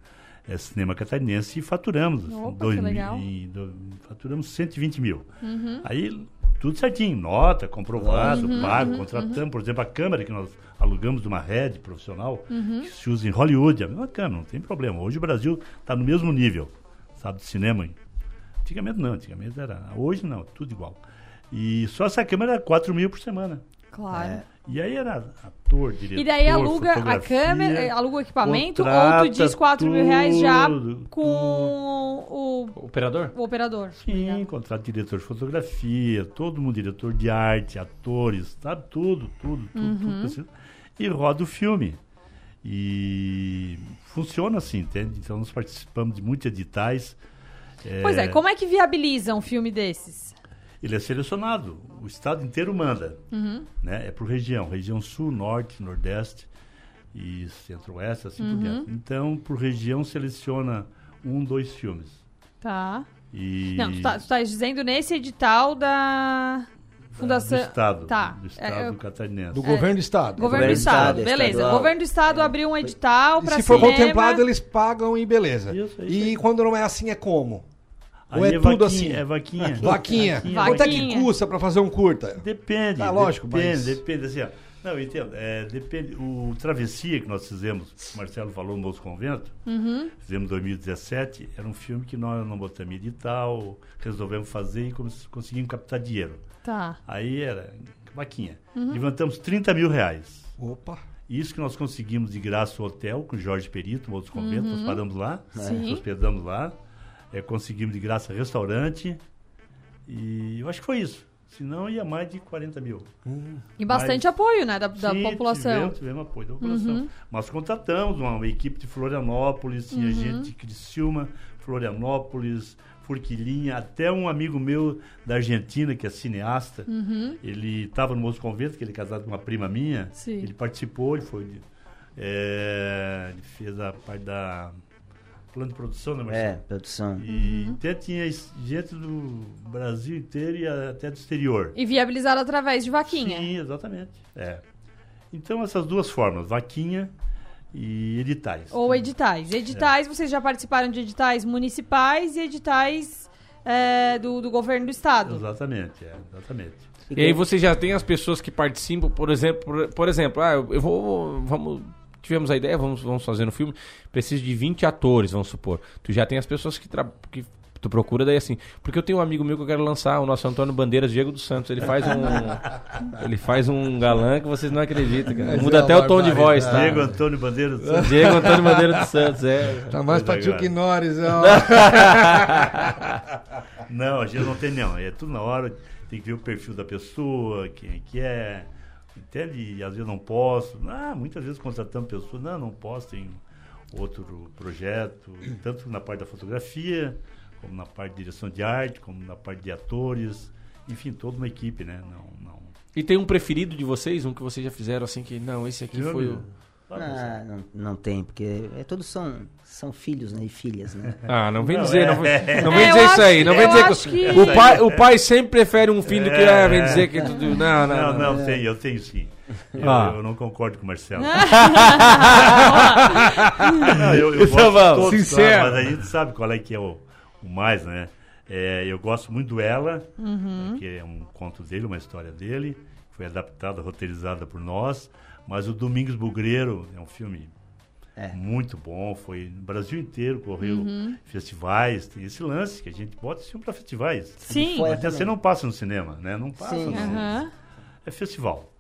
é, Cinema Catarinense, e faturamos. Opa, dois que mil- legal. e do- faturamos 120 mil. Uhum. Aí, tudo certinho, nota, comprovado, Uhum, pago, uhum, contratamos. Por exemplo, a câmera que nós alugamos de uma rede profissional, Uhum. que se usa em Hollywood, é a mesma câmera, não tem problema. Hoje o Brasil está no mesmo nível, sabe, de cinema. Antigamente não, antigamente era. Hoje não, tudo igual. E só essa câmera era 4 mil por semana. Claro. E aí era ator, diretor, E daí aluga a câmera, eh, aluga o equipamento, ou tu diz 4 mil reais já tudo, com o, Operador? o operador. Sim, contrato diretor de fotografia, todo mundo diretor de arte, atores, sabe? Tudo, tudo, tudo, Uhum. tudo precisa. E roda o filme. E funciona assim, entende? Então nós participamos de muitos editais. Pois é, como é que viabiliza um filme desses? Ele é selecionado, o estado inteiro manda. Uhum. Né? É por região, região sul, norte, nordeste e centro-oeste, assim por Uhum. diante. Então, por região, seleciona um, dois filmes. Tá. E Não, tu tá, tu tá dizendo nesse edital da Fundação... do estado, Tá. do estado É, eu- catarinense. Do governo do estado. Governo do Estado, beleza. O governo do Estado abriu um edital pra se for cinema. contemplado, eles pagam e beleza. Isso, isso e aí. quando não é assim, é como? Ou Aí é, é tudo vaquinha, assim? é vaquinha. Vaquinha. Vaquinha, Quanto é que custa pra fazer um curta? Depende. Tá, lógico, depende, mas- depende. Assim, ó. Não, eu entendo. É, depende. O Travessia que nós fizemos, o Marcelo falou no Moço Convento, Uhum. fizemos em 2017, era um filme que nós não botamos edital, resolvemos fazer e cons- conseguimos captar dinheiro. Tá. Aí era vaquinha. Uhum. Levantamos 30 mil reais. Opa. Isso que nós conseguimos de graça o hotel com o Jorge Perito, no Moço Convento, Uhum. nós paramos lá, Sim. nos hospedamos lá, é, conseguimos de graça restaurante e eu acho que foi isso. Senão ia mais de 40 mil. E bastante Mas- apoio, né, da, da Sim, população. Tivemos, tivemos apoio da população. Uhum. Nós contratamos uma, uma equipe de Florianópolis, tinha Uhum. gente de Criciúma, Florianópolis, Forquilinha, até um amigo meu da Argentina, que é cineasta, Uhum. ele estava no Moço Convento, que ele é casado com uma prima minha, Sim. ele participou, ele foi... é, ele fez a parte da plano de produção, né, Marcelo? É, produção. E Uhum. até tinha gente do Brasil inteiro e até do exterior. E viabilizado através de vaquinha. Sim, exatamente. É. Então, essas duas formas, vaquinha e editais. Ou editais. Editais, vocês já participaram de editais municipais e editais é, do, do governo do estado. Exatamente, é, exatamente. E aí você já tem as pessoas que participam, por exemplo, por, por exemplo, ah, eu eu vou, vamos, tivemos a ideia, vamos, vamos fazer no filme, preciso de 20 atores, vamos supor. Tu já tem as pessoas que, tra- que tu procura daí assim, porque eu tenho um amigo meu que eu quero lançar, o nosso Antônio Bandeiras, Diego dos Santos, ele faz um *laughs* ele faz um galã que vocês não acreditam, cara. Muda é até o tom de voz, tá? Diego Antônio Bandeira do Santos. Diego Antônio Bandeira dos Santos, é. Tá mais pra Chuck. Norris, ó. *laughs* não, a gente não tem não. É tudo na hora, tem que ver o perfil da pessoa, quem é que é. Entende? E às vezes não posso. Ah, muitas vezes contratamos pessoas, não, não posso, tem outro projeto, tanto na parte da fotografia, como na parte de direção de arte, como na parte de atores, enfim, toda uma equipe, né? Não, não. E tem um preferido de vocês, um que vocês já fizeram assim que não, esse aqui Filme? foi o Ah, não, não tem, porque é, todos são, são filhos né, e filhas, né? *laughs* Ah, não vem Não, dizer, é. não, vem- *laughs* não É, vem eu dizer isso aí, não vem dizer que, que- o pai, o pai sempre prefere um filho que É, ah, vem é. dizer que tudo não, não, Não, não. não, tem, eu tenho sim. Eu, Ah. eu não concordo com o Marcelo. *laughs* não, eu, eu Então gosto todos, sincero. claro, mas a gente sabe qual é que é o, o mais, né? É, eu gosto muito do Ela, Uhum. que é um conto dele, uma história dele, foi adaptada, roteirizada por nós, mas o Domingos Bugreiro é um filme É. muito bom, foi no Brasil inteiro, correu Uhum. festivais, tem esse lance que a gente bota esse filme para festivais. Sim. Mas você não passa no cinema, né? Não passa Sim. no cinema Aham. é festival.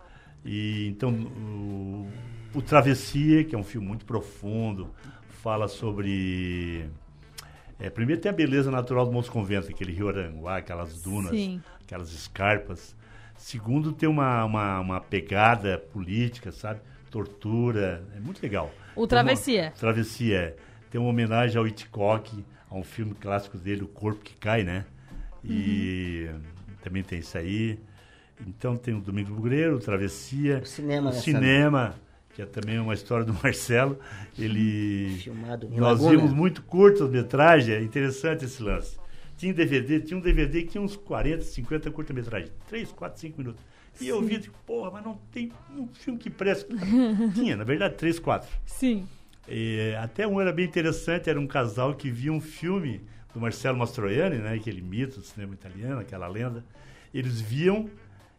E então o, o Travessia, que é um filme muito profundo, fala sobre é, primeiro tem a beleza natural do Monte Convento, aquele rio Aranguá, aquelas dunas, Sim. aquelas escarpas. Segundo, tem uma, uma, uma pegada política, sabe? Tortura, é muito legal. O Tem uma- Travessia. Travessia, é. Tem uma homenagem ao Hitchcock, a um filme clássico dele, O Corpo que Cai, né? E também tem isso aí. Então tem o Domingo Bugreiro, o Travessia, O cinema, o né, cinema, que é também uma história do *laughs* Marcelo. Ele Filmado em nós Laguna. vimos muito curtas-metragem, é interessante esse lance. Tinha DVD, tinha um DVD que tinha uns 40, 50 curta-metragens, 3, 4, 5 minutos. E eu vi, digo, porra, mas não tem um filme que presta. *laughs* tinha, na verdade, 3, 4. Sim. É, até um era bem interessante, era um casal que via um filme do Marcelo Mastroianni, né, aquele mito do cinema italiano, aquela lenda. Eles viam,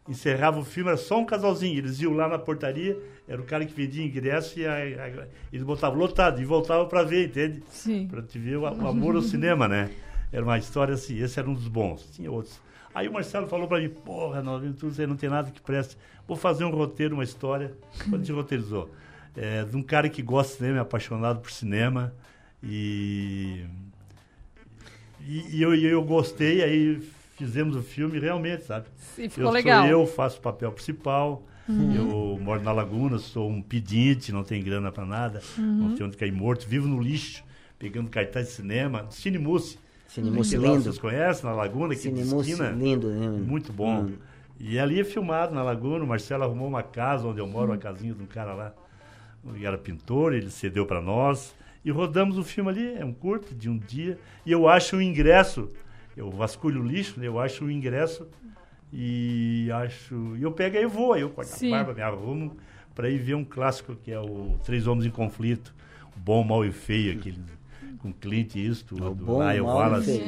encerrava o filme, era só um casalzinho. Eles iam lá na portaria, era o cara que vendia ingresso e a- a- eles botavam lotado e voltavam para ver, entende? Sim. Para te ver o, o amor ao cinema, né? *laughs* Era uma história assim, esse era um dos bons. Tinha outros. Aí o Marcelo falou para mim, porra, Nova você não tem nada que preste. Vou fazer um roteiro, uma história. *laughs* Quando a gente roteirizou? É, de um cara que gosta de cinema, é apaixonado por cinema. E, e, e eu, e eu gostei, aí fizemos o filme realmente, sabe? E ficou eu legal. Sou eu faço o papel principal. Uhum. Eu moro na Laguna, sou um pedinte, não tenho grana para nada, Uhum. não tenho onde cair morto, vivo no lixo, pegando cartaz de cinema, Cine Mousse. Cine Mousse Sei lá, lindo. Vocês conhecem, na Laguna, aqui Cine de Mousse esquina. lindo, né? Muito bom. Hum. E ali é filmado na Laguna, o Marcelo arrumou uma casa onde eu moro, uma casinha de um cara lá, ele era pintor, ele cedeu para nós. E rodamos o filme ali, é um curto de um dia. E eu acho o ingresso, eu vasculho o lixo, né? eu acho o ingresso e acho. E eu pego e vou, aí eu corto Sim. a barba, me arrumo para ir ver um clássico que é o Três Homens em Conflito, o Bom, Mal e Feio, aquele com Clint Eastwood, Bom, Lyle Mal *laughs* e Wallace.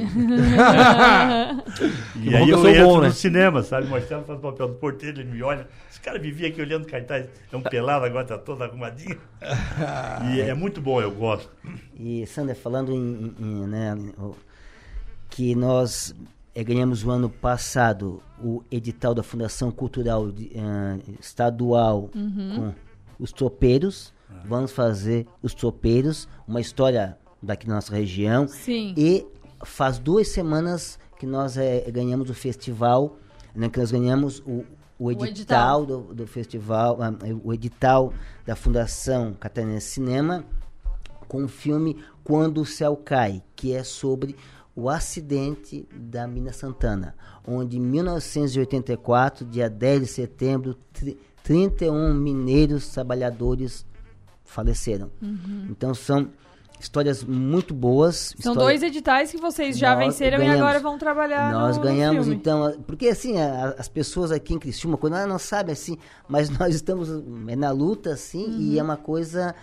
E aí bom eu eu sou entro bom, né? no cinema, sabe? O Marcelo faz o papel do porteiro, ele me olha. Esse cara vivia aqui olhando cartaz, é um pelado, agora tá todo arrumadinho. e é muito bom, eu gosto. E, Sandra, falando em, em- em, né, o- que nós eh, ganhamos o ano passado o edital da Fundação Cultural de- ah, Estadual Uhum. com os tropeiros. Vamos fazer os tropeiros, uma história daqui da nossa região. Sim. E faz duas semanas que nós eh, ganhamos o festival, né, que nós ganhamos o, o edital, edital. Do, do festival, ah, o edital da Fundação Catarinense Cinema com o filme Quando o Céu Cai, que é sobre o acidente da Mina Santana, onde em 1984, dia 10 de setembro, tri- 31 mineiros trabalhadores faleceram. Uhum. Então são histórias muito boas. São dois editais que vocês já Nós venceram e ganhamos. agora vão trabalhar Nós no, no ganhamos, filme. então, porque assim, a- as pessoas aqui em Criciúma, quando elas não sabem assim, mas *laughs* nós estamos é na luta, assim, Uhum. e é uma coisa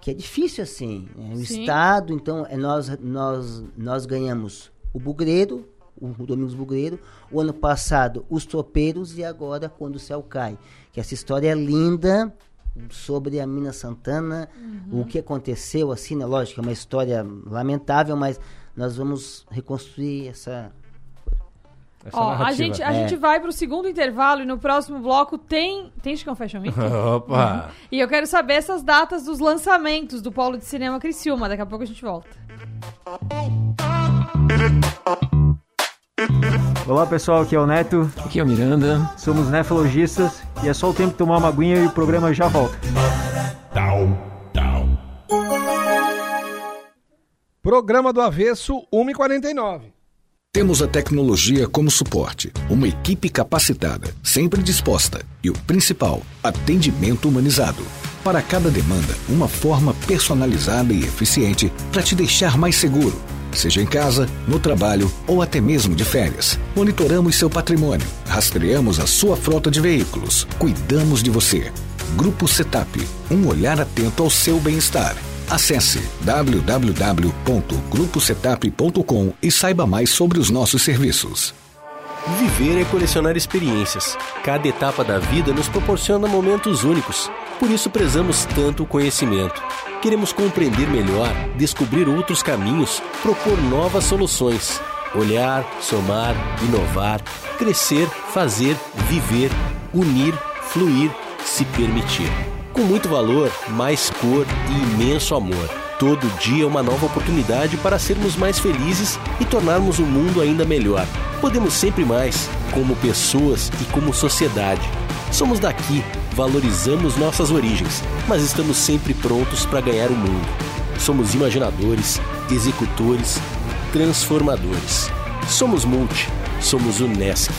que é difícil, assim. É o Sim. Estado, então, é nós, nós, nós ganhamos o Bugreiro, o Domingos Bugreiro, o ano passado os Tropeiros e agora Quando o Céu Cai. Que essa história é linda sobre a Mina Santana, Uhum. o que aconteceu, assim, né? Lógico, é uma história lamentável, mas nós vamos reconstruir essa Ó, a gente, a É. gente vai pro segundo intervalo e no próximo bloco tem. Tem Chicão Fashion Week? *laughs* Opa! E eu quero saber essas datas dos lançamentos do Polo de Cinema Criciúma. Daqui a pouco a gente volta. Olá pessoal, aqui é o Neto. Aqui é o Miranda. Somos nefrologistas e é só o tempo de tomar uma aguinha e o programa já volta. Programa do Avesso 1h49. Temos a tecnologia como suporte, uma equipe capacitada, sempre disposta e o principal, atendimento humanizado. Para cada demanda, uma forma personalizada e eficiente para te deixar mais seguro. Seja em casa, no trabalho ou até mesmo de férias. Monitoramos seu patrimônio, rastreamos a sua frota de veículos, cuidamos de você. Grupo Setup, um olhar atento ao seu bem-estar. Acesse www.gruposetup.com e saiba mais sobre os nossos serviços. Viver é colecionar experiências. Cada etapa da vida nos proporciona momentos únicos. Por isso prezamos tanto o conhecimento. Queremos compreender melhor, descobrir outros caminhos, propor novas soluções. Olhar, somar, inovar, crescer, fazer, viver, unir, fluir, se permitir. Com muito valor, mais cor e imenso amor. Todo dia é uma nova oportunidade para sermos mais felizes e tornarmos o mundo ainda melhor. Podemos sempre mais, como pessoas e como sociedade. Somos daqui, valorizamos nossas origens, mas estamos sempre prontos para ganhar o mundo. Somos imaginadores, executores, transformadores. Somos Multi, somos Unesc.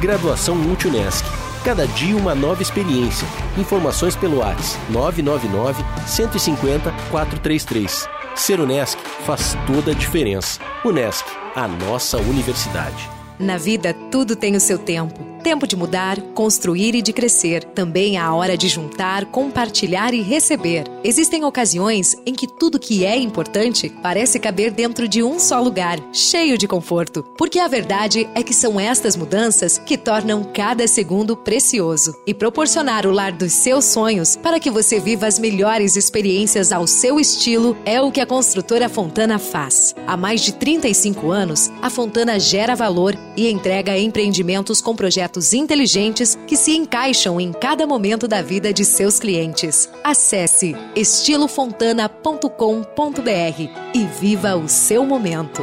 Graduação Multi Unesc. Cada dia uma nova experiência. Informações pelo WhatsApp 999 150 433. Ser Unesc faz toda a diferença. Unesc, a nossa universidade. Na vida, tudo tem o seu tempo. Tempo de mudar, construir e de crescer. Também há a hora de juntar, compartilhar e receber. Existem ocasiões em que tudo que é importante parece caber dentro de um só lugar, cheio de conforto. Porque a verdade é que são estas mudanças que tornam cada segundo precioso. E proporcionar o lar dos seus sonhos para que você viva as melhores experiências ao seu estilo é o que a construtora Fontana faz. Há mais de 35 anos, a Fontana gera valor e entrega empreendimentos com projetos inteligentes que se encaixam em cada momento da vida de seus clientes. Acesse estilofontana.com.br e viva o seu momento.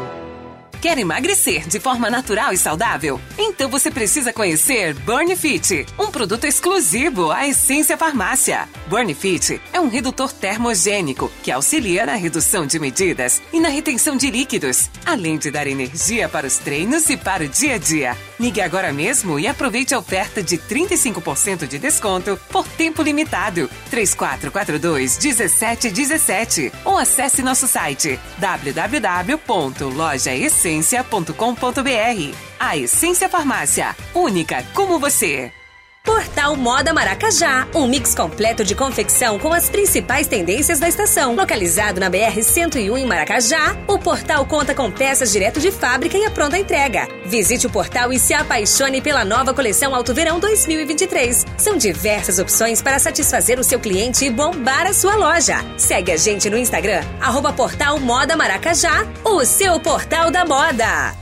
Quer emagrecer de forma natural e saudável? Então você precisa conhecer Burn Fit, um produto exclusivo à Essência Farmácia. Burn Fit é um redutor termogênico que auxilia na redução de medidas e na retenção de líquidos, além de dar energia para os treinos e para o dia a dia. Ligue agora mesmo e aproveite a oferta de 35% de desconto por tempo limitado. 3442 1717 ou acesse nosso site www.lojaessência.com.br. A Essência Farmácia, única como você. Portal Moda Maracajá, um mix completo de confecção com as principais tendências da estação. Localizado na BR 101 em Maracajá, o portal conta com peças direto de fábrica e a pronta entrega. Visite o portal e se apaixone pela nova coleção Alto Verão 2023. São diversas opções para satisfazer o seu cliente e bombar a sua loja. Segue a gente no Instagram, arroba Portal Moda Maracajá, o seu portal da moda.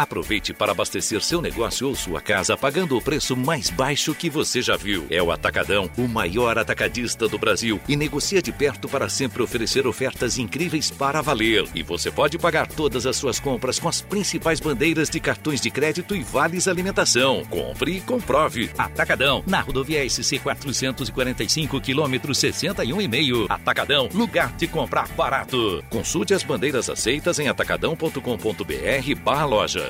Aproveite para abastecer seu negócio ou sua casa pagando o preço mais baixo que você já viu. É o Atacadão, o maior atacadista do Brasil e negocia de perto para sempre oferecer ofertas incríveis para valer. E você pode pagar todas as suas compras com as principais bandeiras de cartões de crédito e vales alimentação. Compre e comprove. Atacadão, na rodovia SC 445, quilômetro 61,5. Atacadão, lugar de comprar barato. Consulte as bandeiras aceitas em atacadão.com.br barra loja.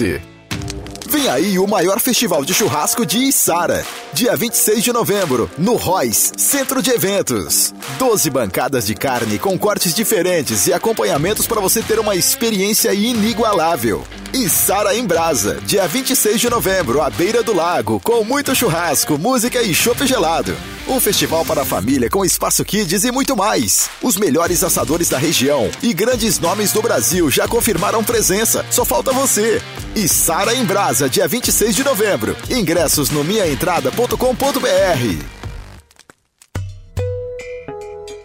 Vem aí o maior festival de churrasco de Içara. Dia 26 de novembro, no Royce, Centro de Eventos. 12 bancadas de carne com cortes diferentes e acompanhamentos para você ter uma experiência inigualável. Içara em Brasa, dia 26 de novembro, à beira do lago, com muito churrasco, música e chopp gelado. Um festival para a família com espaço kids e muito mais. Os melhores assadores da região e grandes nomes do Brasil já confirmaram presença. Só falta você. E Sara em Brasa, dia 26 de novembro. Ingressos no minhaentrada.com.br.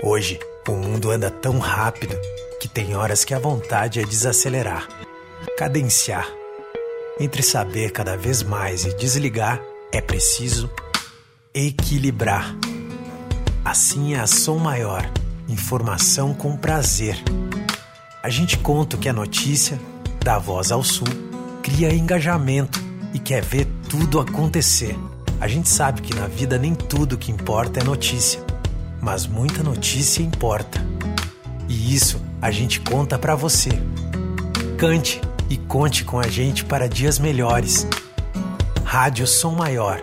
Hoje, o mundo anda tão rápido que tem horas que a vontade é desacelerar, cadenciar. Entre saber cada vez mais e desligar, é preciso equilibrar. Assim é a Som Maior, informação com prazer. A gente conta o que é notícia, dá voz ao sul, cria engajamento e quer ver tudo acontecer. A gente sabe que na vida nem tudo que importa é notícia, mas muita notícia importa. E isso a gente conta pra você. Cante e conte com a gente para dias melhores. Rádio Som Maior.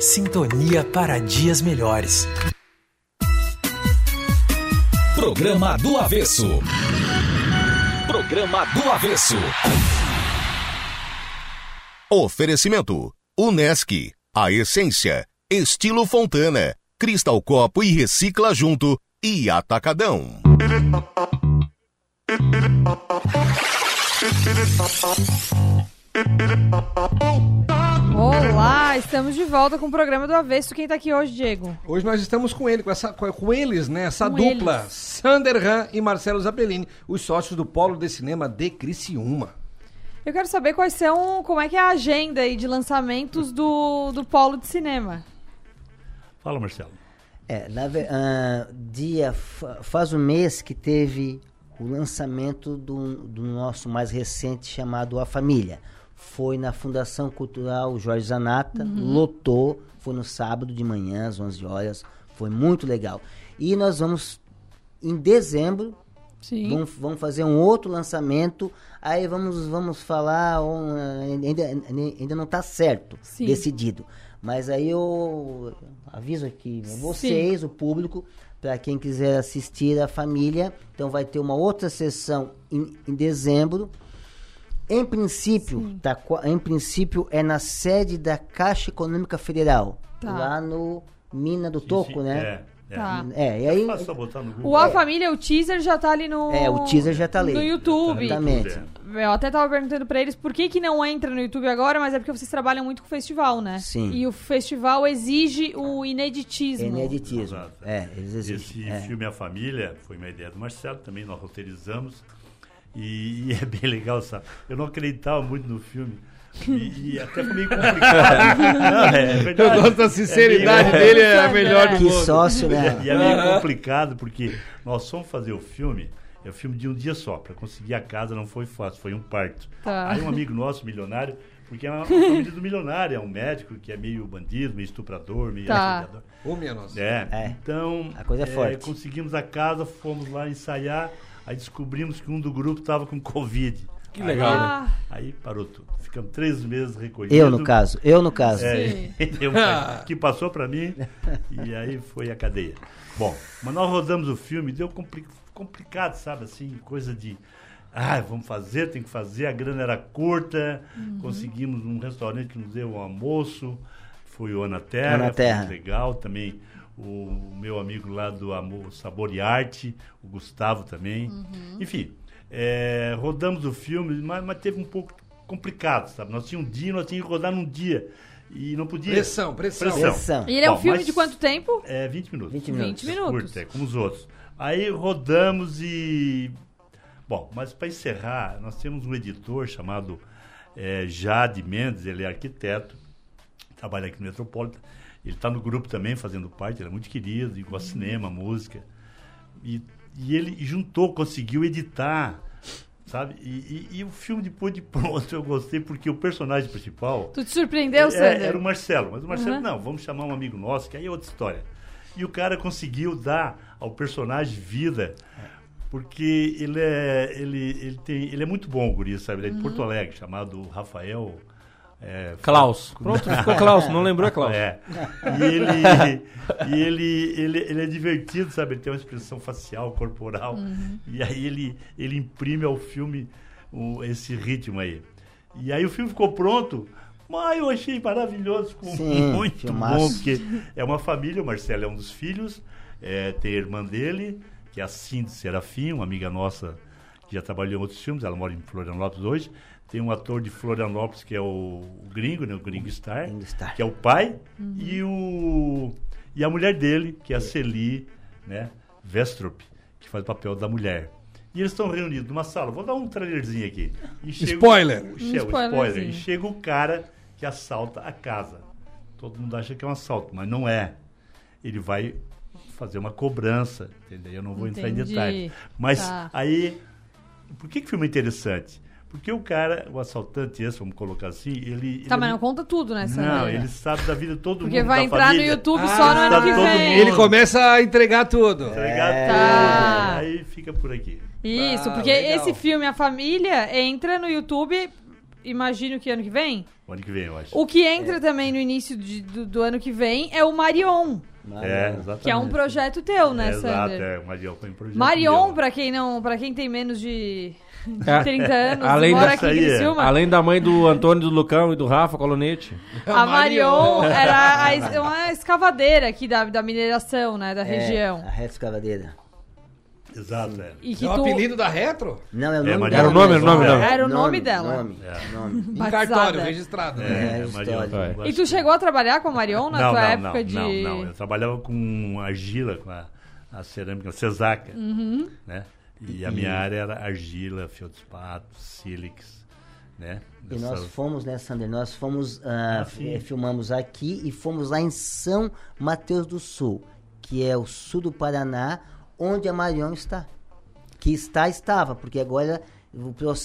Sintonia para dias melhores. Programa do Avesso. Programa do Avesso. Oferecimento: Unesc, a essência, estilo Fontana, Cristal Copo e Recicla Junto e Atacadão. Olá, estamos de volta com o programa do Avesso. Quem tá aqui hoje, Diego? Hoje nós estamos com ele, com, essa, com, eles, né? Essa Com dupla, eles. Sander Ram e Marcelo Zappellini, os sócios do Polo de Cinema de Criciúma. Eu quero saber quais são, como é que é a agenda aí de lançamentos do, do Polo de Cinema. Fala, Marcelo. É, na, ah, dia, fa- faz um mês que teve o lançamento do, do nosso mais recente chamado A Família. Foi na Fundação Cultural Jorge Zanata, Uhum. lotou, foi no sábado de manhã, às 11 horas, foi muito legal. E nós vamos, em dezembro, Sim. Vamos, vamos fazer um outro lançamento, aí vamos, vamos falar, um, ainda, ainda não está certo, Sim. decidido. Mas aí eu aviso aqui vocês, o público, para quem quiser assistir a família. Então vai ter uma outra sessão em, em dezembro. Em princípio, tá, em princípio é na sede da Caixa Econômica Federal, Tá. lá no Mina do Toco, né? É. Tá. É, e aí Basta botar no Google. O A Família, o teaser já tá ali no. É, o teaser já tá ali. No YouTube. Exatamente. Eu até tava perguntando pra eles por que, que não entra no YouTube agora, mas é porque vocês trabalham muito com o festival, né? Sim. E o festival exige o ineditismo. Ineditismo. Exato. É, eles exigem. Esse é. filme A Família foi uma ideia do Marcelo, também nós roteirizamos. E, e é bem legal, sabe? Eu não acreditava muito no filme. E, e até foi meio *laughs* complicado. Não, é, é. Eu gosto da sinceridade meio- dele, é a melhor do Que mundo. sócio, né? E é meio complicado, porque nós fomos fazer o filme, é o filme de um dia só. Para conseguir a casa não foi fácil, foi um parto. Tá. Aí um amigo nosso, milionário, porque é uma, uma família do milionário, é um médico que é meio bandido, meio estuprador, meio Tá. Ô, minha nossa. É, É. então A coisa é forte. conseguimos a casa, fomos lá ensaiar, aí descobrimos que um do grupo estava com Covid. Que Aí- legal, Ah. né? Aí parou tudo. Ficamos três meses recolhidos. Eu, no caso. Eu, no caso. É, *laughs* eu- *laughs* que passou pra mim e aí foi a cadeia. Bom, mas nós rodamos o filme, deu compli- complicado, sabe, assim, coisa de ah, vamos fazer, tem que fazer, a grana era curta, conseguimos um restaurante que nos deu um almoço, foi o Ana Terra, Ana foi Terra. muito legal, também o meu amigo lá do Amor, Sabor e Arte, o Gustavo também, enfim, é, rodamos o filme, mas, mas teve um pouco complicado, sabe, nós tínhamos um dia, nós tínhamos que rodar num dia, e não podia... Pressão, pressão. Pressão. E ele é um Bom, filme mas- de quanto tempo? É 20 minutos. 20 minutos. 20 minutos. Curto, é, como os outros. Aí rodamos e. Bom, mas para encerrar, nós temos um editor chamado é, Jade Mendes, ele é arquiteto, trabalha aqui no Metropolitan. Ele está no grupo também, fazendo parte, ele é muito querido, e gosta de cinema, música. E, e ele juntou, conseguiu editar, sabe? E, e- e o filme, depois de *laughs* pronto, eu gostei, porque o personagem principal. Tu te surpreendeu, É, Sander? era o Marcelo, mas o Marcelo, Uhum. não, vamos chamar um amigo nosso, que aí é outra história. E o cara conseguiu dar ao personagem vida, porque ele é, ele, ele tem, ele é muito bom, o guri, sabe? Ele é de Uhum. Porto Alegre, chamado Rafael... é, Klaus. Pronto, ficou Klaus, não lembrou, é Klaus. É. E ele, e ele, ele, ele é divertido, sabe? Ele tem uma expressão facial, corporal. Uhum. E aí ele, ele imprime ao filme o- esse ritmo aí. E aí o filme ficou pronto. Mas eu achei maravilhoso, ficou Sim, muito filmaço. bom, porque é uma família, o Marcelo é um dos filhos, é, tem a irmã dele, que é a Cindy Serafim, uma amiga nossa que já trabalhou em outros filmes, ela mora em Florianópolis hoje. Tem um ator de Florianópolis que é o, o gringo, né, o Gringo Star, que é o pai, e, o, e a mulher dele, que é a Celi né, Vestrop, que faz o papel da mulher. E eles estão reunidos numa sala. Vou dar um trailerzinho aqui. E Spoiler. O, Um che- o spoiler. E chega o cara que assalta a casa. Todo mundo acha que é um assalto, mas não é. Ele vai fazer uma cobrança, entendeu? Eu não vou entrar em Entendi. detalhes. Mas Tá. aí, por que, que o filme é interessante? Porque o cara, o assaltante esse, vamos colocar assim, ele... Tá, ele mas não conta tudo, né? Não, ele sabe da vida de todo Porque mundo, vai da entrar no família. YouTube Ah, só no ano que vem. mundo. Ele começa a entregar tudo. Entregar É. tudo. Tá. Aí fica por aqui. Isso, Ah, porque legal. esse filme, A Família, entra no YouTube, imagino que ano que vem. O ano que vem, eu acho. O que entra também no início de- do, do ano que vem é o Marion, É, exatamente. que é um projeto teu, né, É, Exato, Sander? é, o Marion foi um projeto Marion, meu. pra quem não, para quem tem menos de, de É. 30 anos, Além mora da- aqui em é. Criciúma. Além da mãe do Antônio, do Lucão e do Rafa Colonete. A Marion *laughs* era a es- uma escavadeira aqui da, da mineração, né, da É, região. A Retro Escavadeira. Exato, é. E que É o tu... apelido da Retro? Não, é o É, nome dela. era o nome, era o nome dela. Era o nome dela. Nome, nome. Em Batizada. cartório, registrado. É, né? É, é, história. E tu chegou a trabalhar com a Marion na não, tua não, época não, de... não, não. Eu trabalhava com argila, com a, a cerâmica, a cesaca, Uhum. né? E a minha área era argila, feldspato, sílex, né? E nós fomos, né, Sander? Nós fomos, ah, Ah, sim. eh, filmamos aqui e fomos lá em São Mateus do Sul, que é o sul do Paraná, onde a Marion está. Que está, estava, porque agora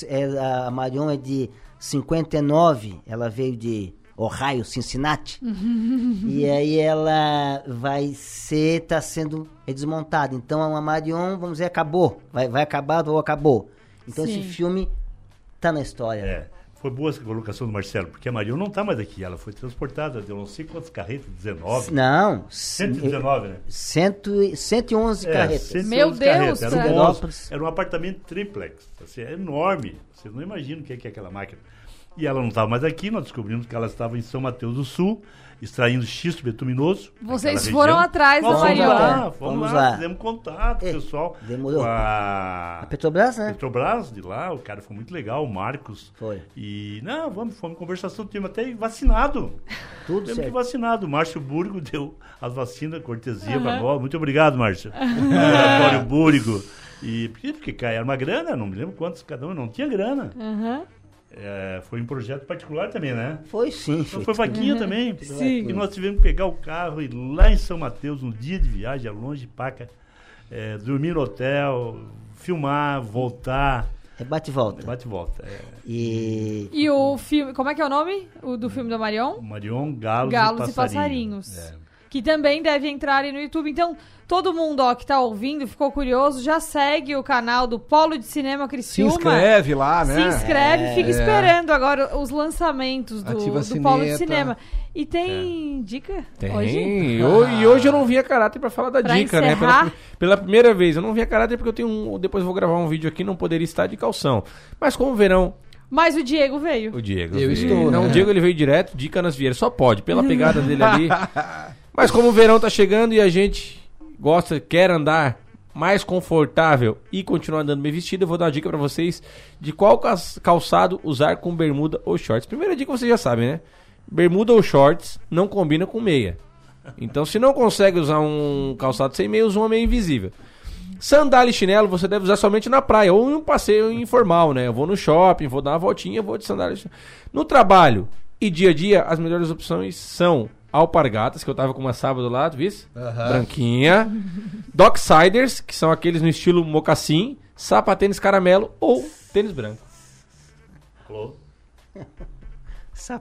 é, a Marion é de 59, ela veio de Ohio, Cincinnati. E aí ela vai ser, está sendo é desmontada. Então a Marion, vamos dizer, acabou. Vai, vai acabar ou acabou. Então Sim. esse filme tá na história. É, foi boa essa colocação do Marcelo, porque a Marion não está mais aqui, ela foi transportada, deu não sei quantas carretas, 19. Não. 119, né? Cento, e- 111 É, carretas. 111 Meu Deus, carretas. Era, um era um apartamento triplex. Assim, é enorme. Você não imagina o que é, que é aquela máquina. E ela não estava mais aqui, nós descobrimos que ela estava em São Mateus do Sul, extraindo xisto betuminoso. Vocês foram região. atrás Nós da fomos lá, fomos Fomos lá, lá. fizemos contato, É, pessoal. demorou. A... A Petrobras, né? Petrobras de lá, o cara foi muito legal, o Marcos. Foi. E, não, vamos, fomos em conversação, tivemos até vacinado. *laughs* Tudo Temos certo. vacinado. O Márcio Búrigo deu as vacinas, cortesia Aham. pra nós. Muito obrigado, Márcio. *laughs* Laboratório Búrigo. E porque, porque era uma grana, não me lembro quantos cada um, não tinha grana. Aham. É, foi um projeto particular também, né? Foi sim. Então foi vaquinha também. Sim. E nós tivemos que pegar o carro e ir lá em São Mateus, um dia de viagem, é longe de paca, é, dormir no hotel, filmar, voltar. É bate e volta. Bate e volta. É. E E o filme, como é que é o nome? O do filme da Marion? Marion, Galos, Galos e e Passarinhos. É. Que também deve entrar aí no YouTube. Então, todo mundo ó, que tá ouvindo, ficou curioso, já segue o canal do Polo de Cinema Se Criciúma. inscreve lá, né? Se inscreve, É. fica É. esperando agora os lançamentos do, a do Polo de. Cinema. E tem dica? Tem. Hoje? E ho- E hoje eu não vinha caráter pra falar da Pra dica, né? encerrar? Pela, pela primeira vez. Eu não vinha caráter porque eu tenho um. Depois eu vou gravar um vídeo aqui, não poderia estar de calção. Mas como verão, Mas o Diego veio. o Diego. Eu veio. estou, Não, né? o Diego ele veio direto, dica nas Vieira. Só pode, pela pegada dele ali. *laughs* Mas como o verão tá chegando e a gente gosta, quer andar mais confortável e continuar andando bem vestido, eu vou dar uma dica pra vocês de qual calçado usar com bermuda ou shorts. Primeira dica vocês já sabem, né? Bermuda ou shorts não combina com meia. Então, se não consegue usar um calçado sem meia, usa uma meia invisível. Sandália e chinelo você deve usar somente na praia ou em um passeio informal, né? Eu vou no shopping, vou dar uma voltinha, vou de sandália e chinelo. No trabalho e dia a dia, as melhores opções são alpargatas, que eu tava com uma sábado lá, tu viste? Branquinha. Docksiders, que são aqueles no estilo mocassim. Sapatênis caramelo ou tênis branco. Alô?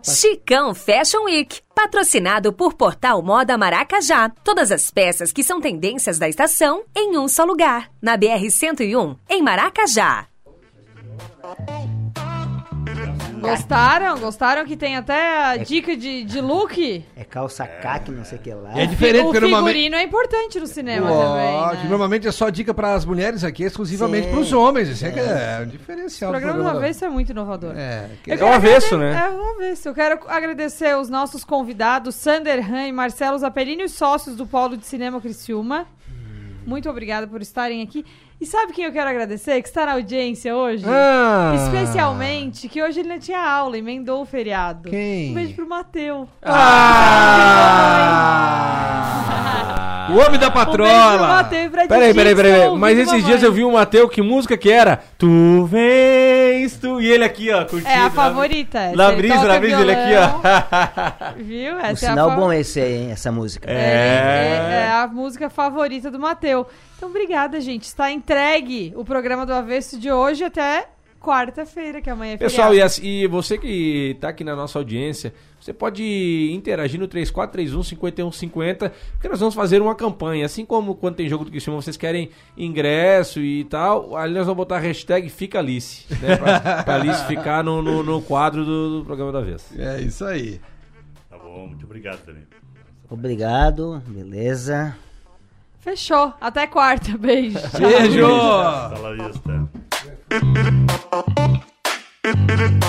Chicão Fashion Week, patrocinado por Portal Moda Maracajá. Todas as peças que são tendências da estação em um só lugar. Na BR-101, em Maracajá. Gostaram? Gostaram que tem até a dica de, de look? é calça caque, não sei o que lá. É diferente, o porque normalmente... figurino é importante no cinema Lógico, também, né? Normalmente é só dica para as mulheres aqui, exclusivamente para os homens. Isso é, que é um diferencial O programa do avesso é muito inovador. É, que- É o avesso, né? É o avesso. Eu quero agradecer os nossos convidados, Sander Han e Marcelo Zapelini, os sócios do Polo de Cinema Criciúma. Muito obrigada por estarem aqui. E sabe quem eu quero agradecer? Que está na audiência hoje? Ah. Especialmente, que hoje ele não tinha aula, emendou o feriado. Quem? Um beijo pro Mateu. Ah! *laughs* O homem da Um patrola! Pra Peraí, peraí, peraí. Mas esses dias eu vi um Mateu, que música que era? Tu vens, tu. E ele aqui, ó, curtindo. É a favorita. Na Ele brisa, na brisa, ele aqui, ó. *laughs* Viu? Um Essa é a sinal fa- bom esse aí, hein, essa música. É, é- é a música favorita do Mateu. Então, obrigada, gente. Está entregue o programa do Avesso de hoje até quarta-feira, que amanhã é Pessoal, e, feriado. as- e você que tá aqui na nossa audiência, você pode interagir no 3431-5150, porque nós vamos fazer uma campanha. Assim como quando tem jogo do Criciúma, vocês querem ingresso e tal, ali nós vamos botar a hashtag Fica Alice, né? Pra, pra Alice ficar no, no, no quadro do, do programa da vez. É isso aí. Tá bom, muito obrigado também. Obrigado, beleza. Fechou. Até quarta. *laughs* Beijo. Beijo. Hasta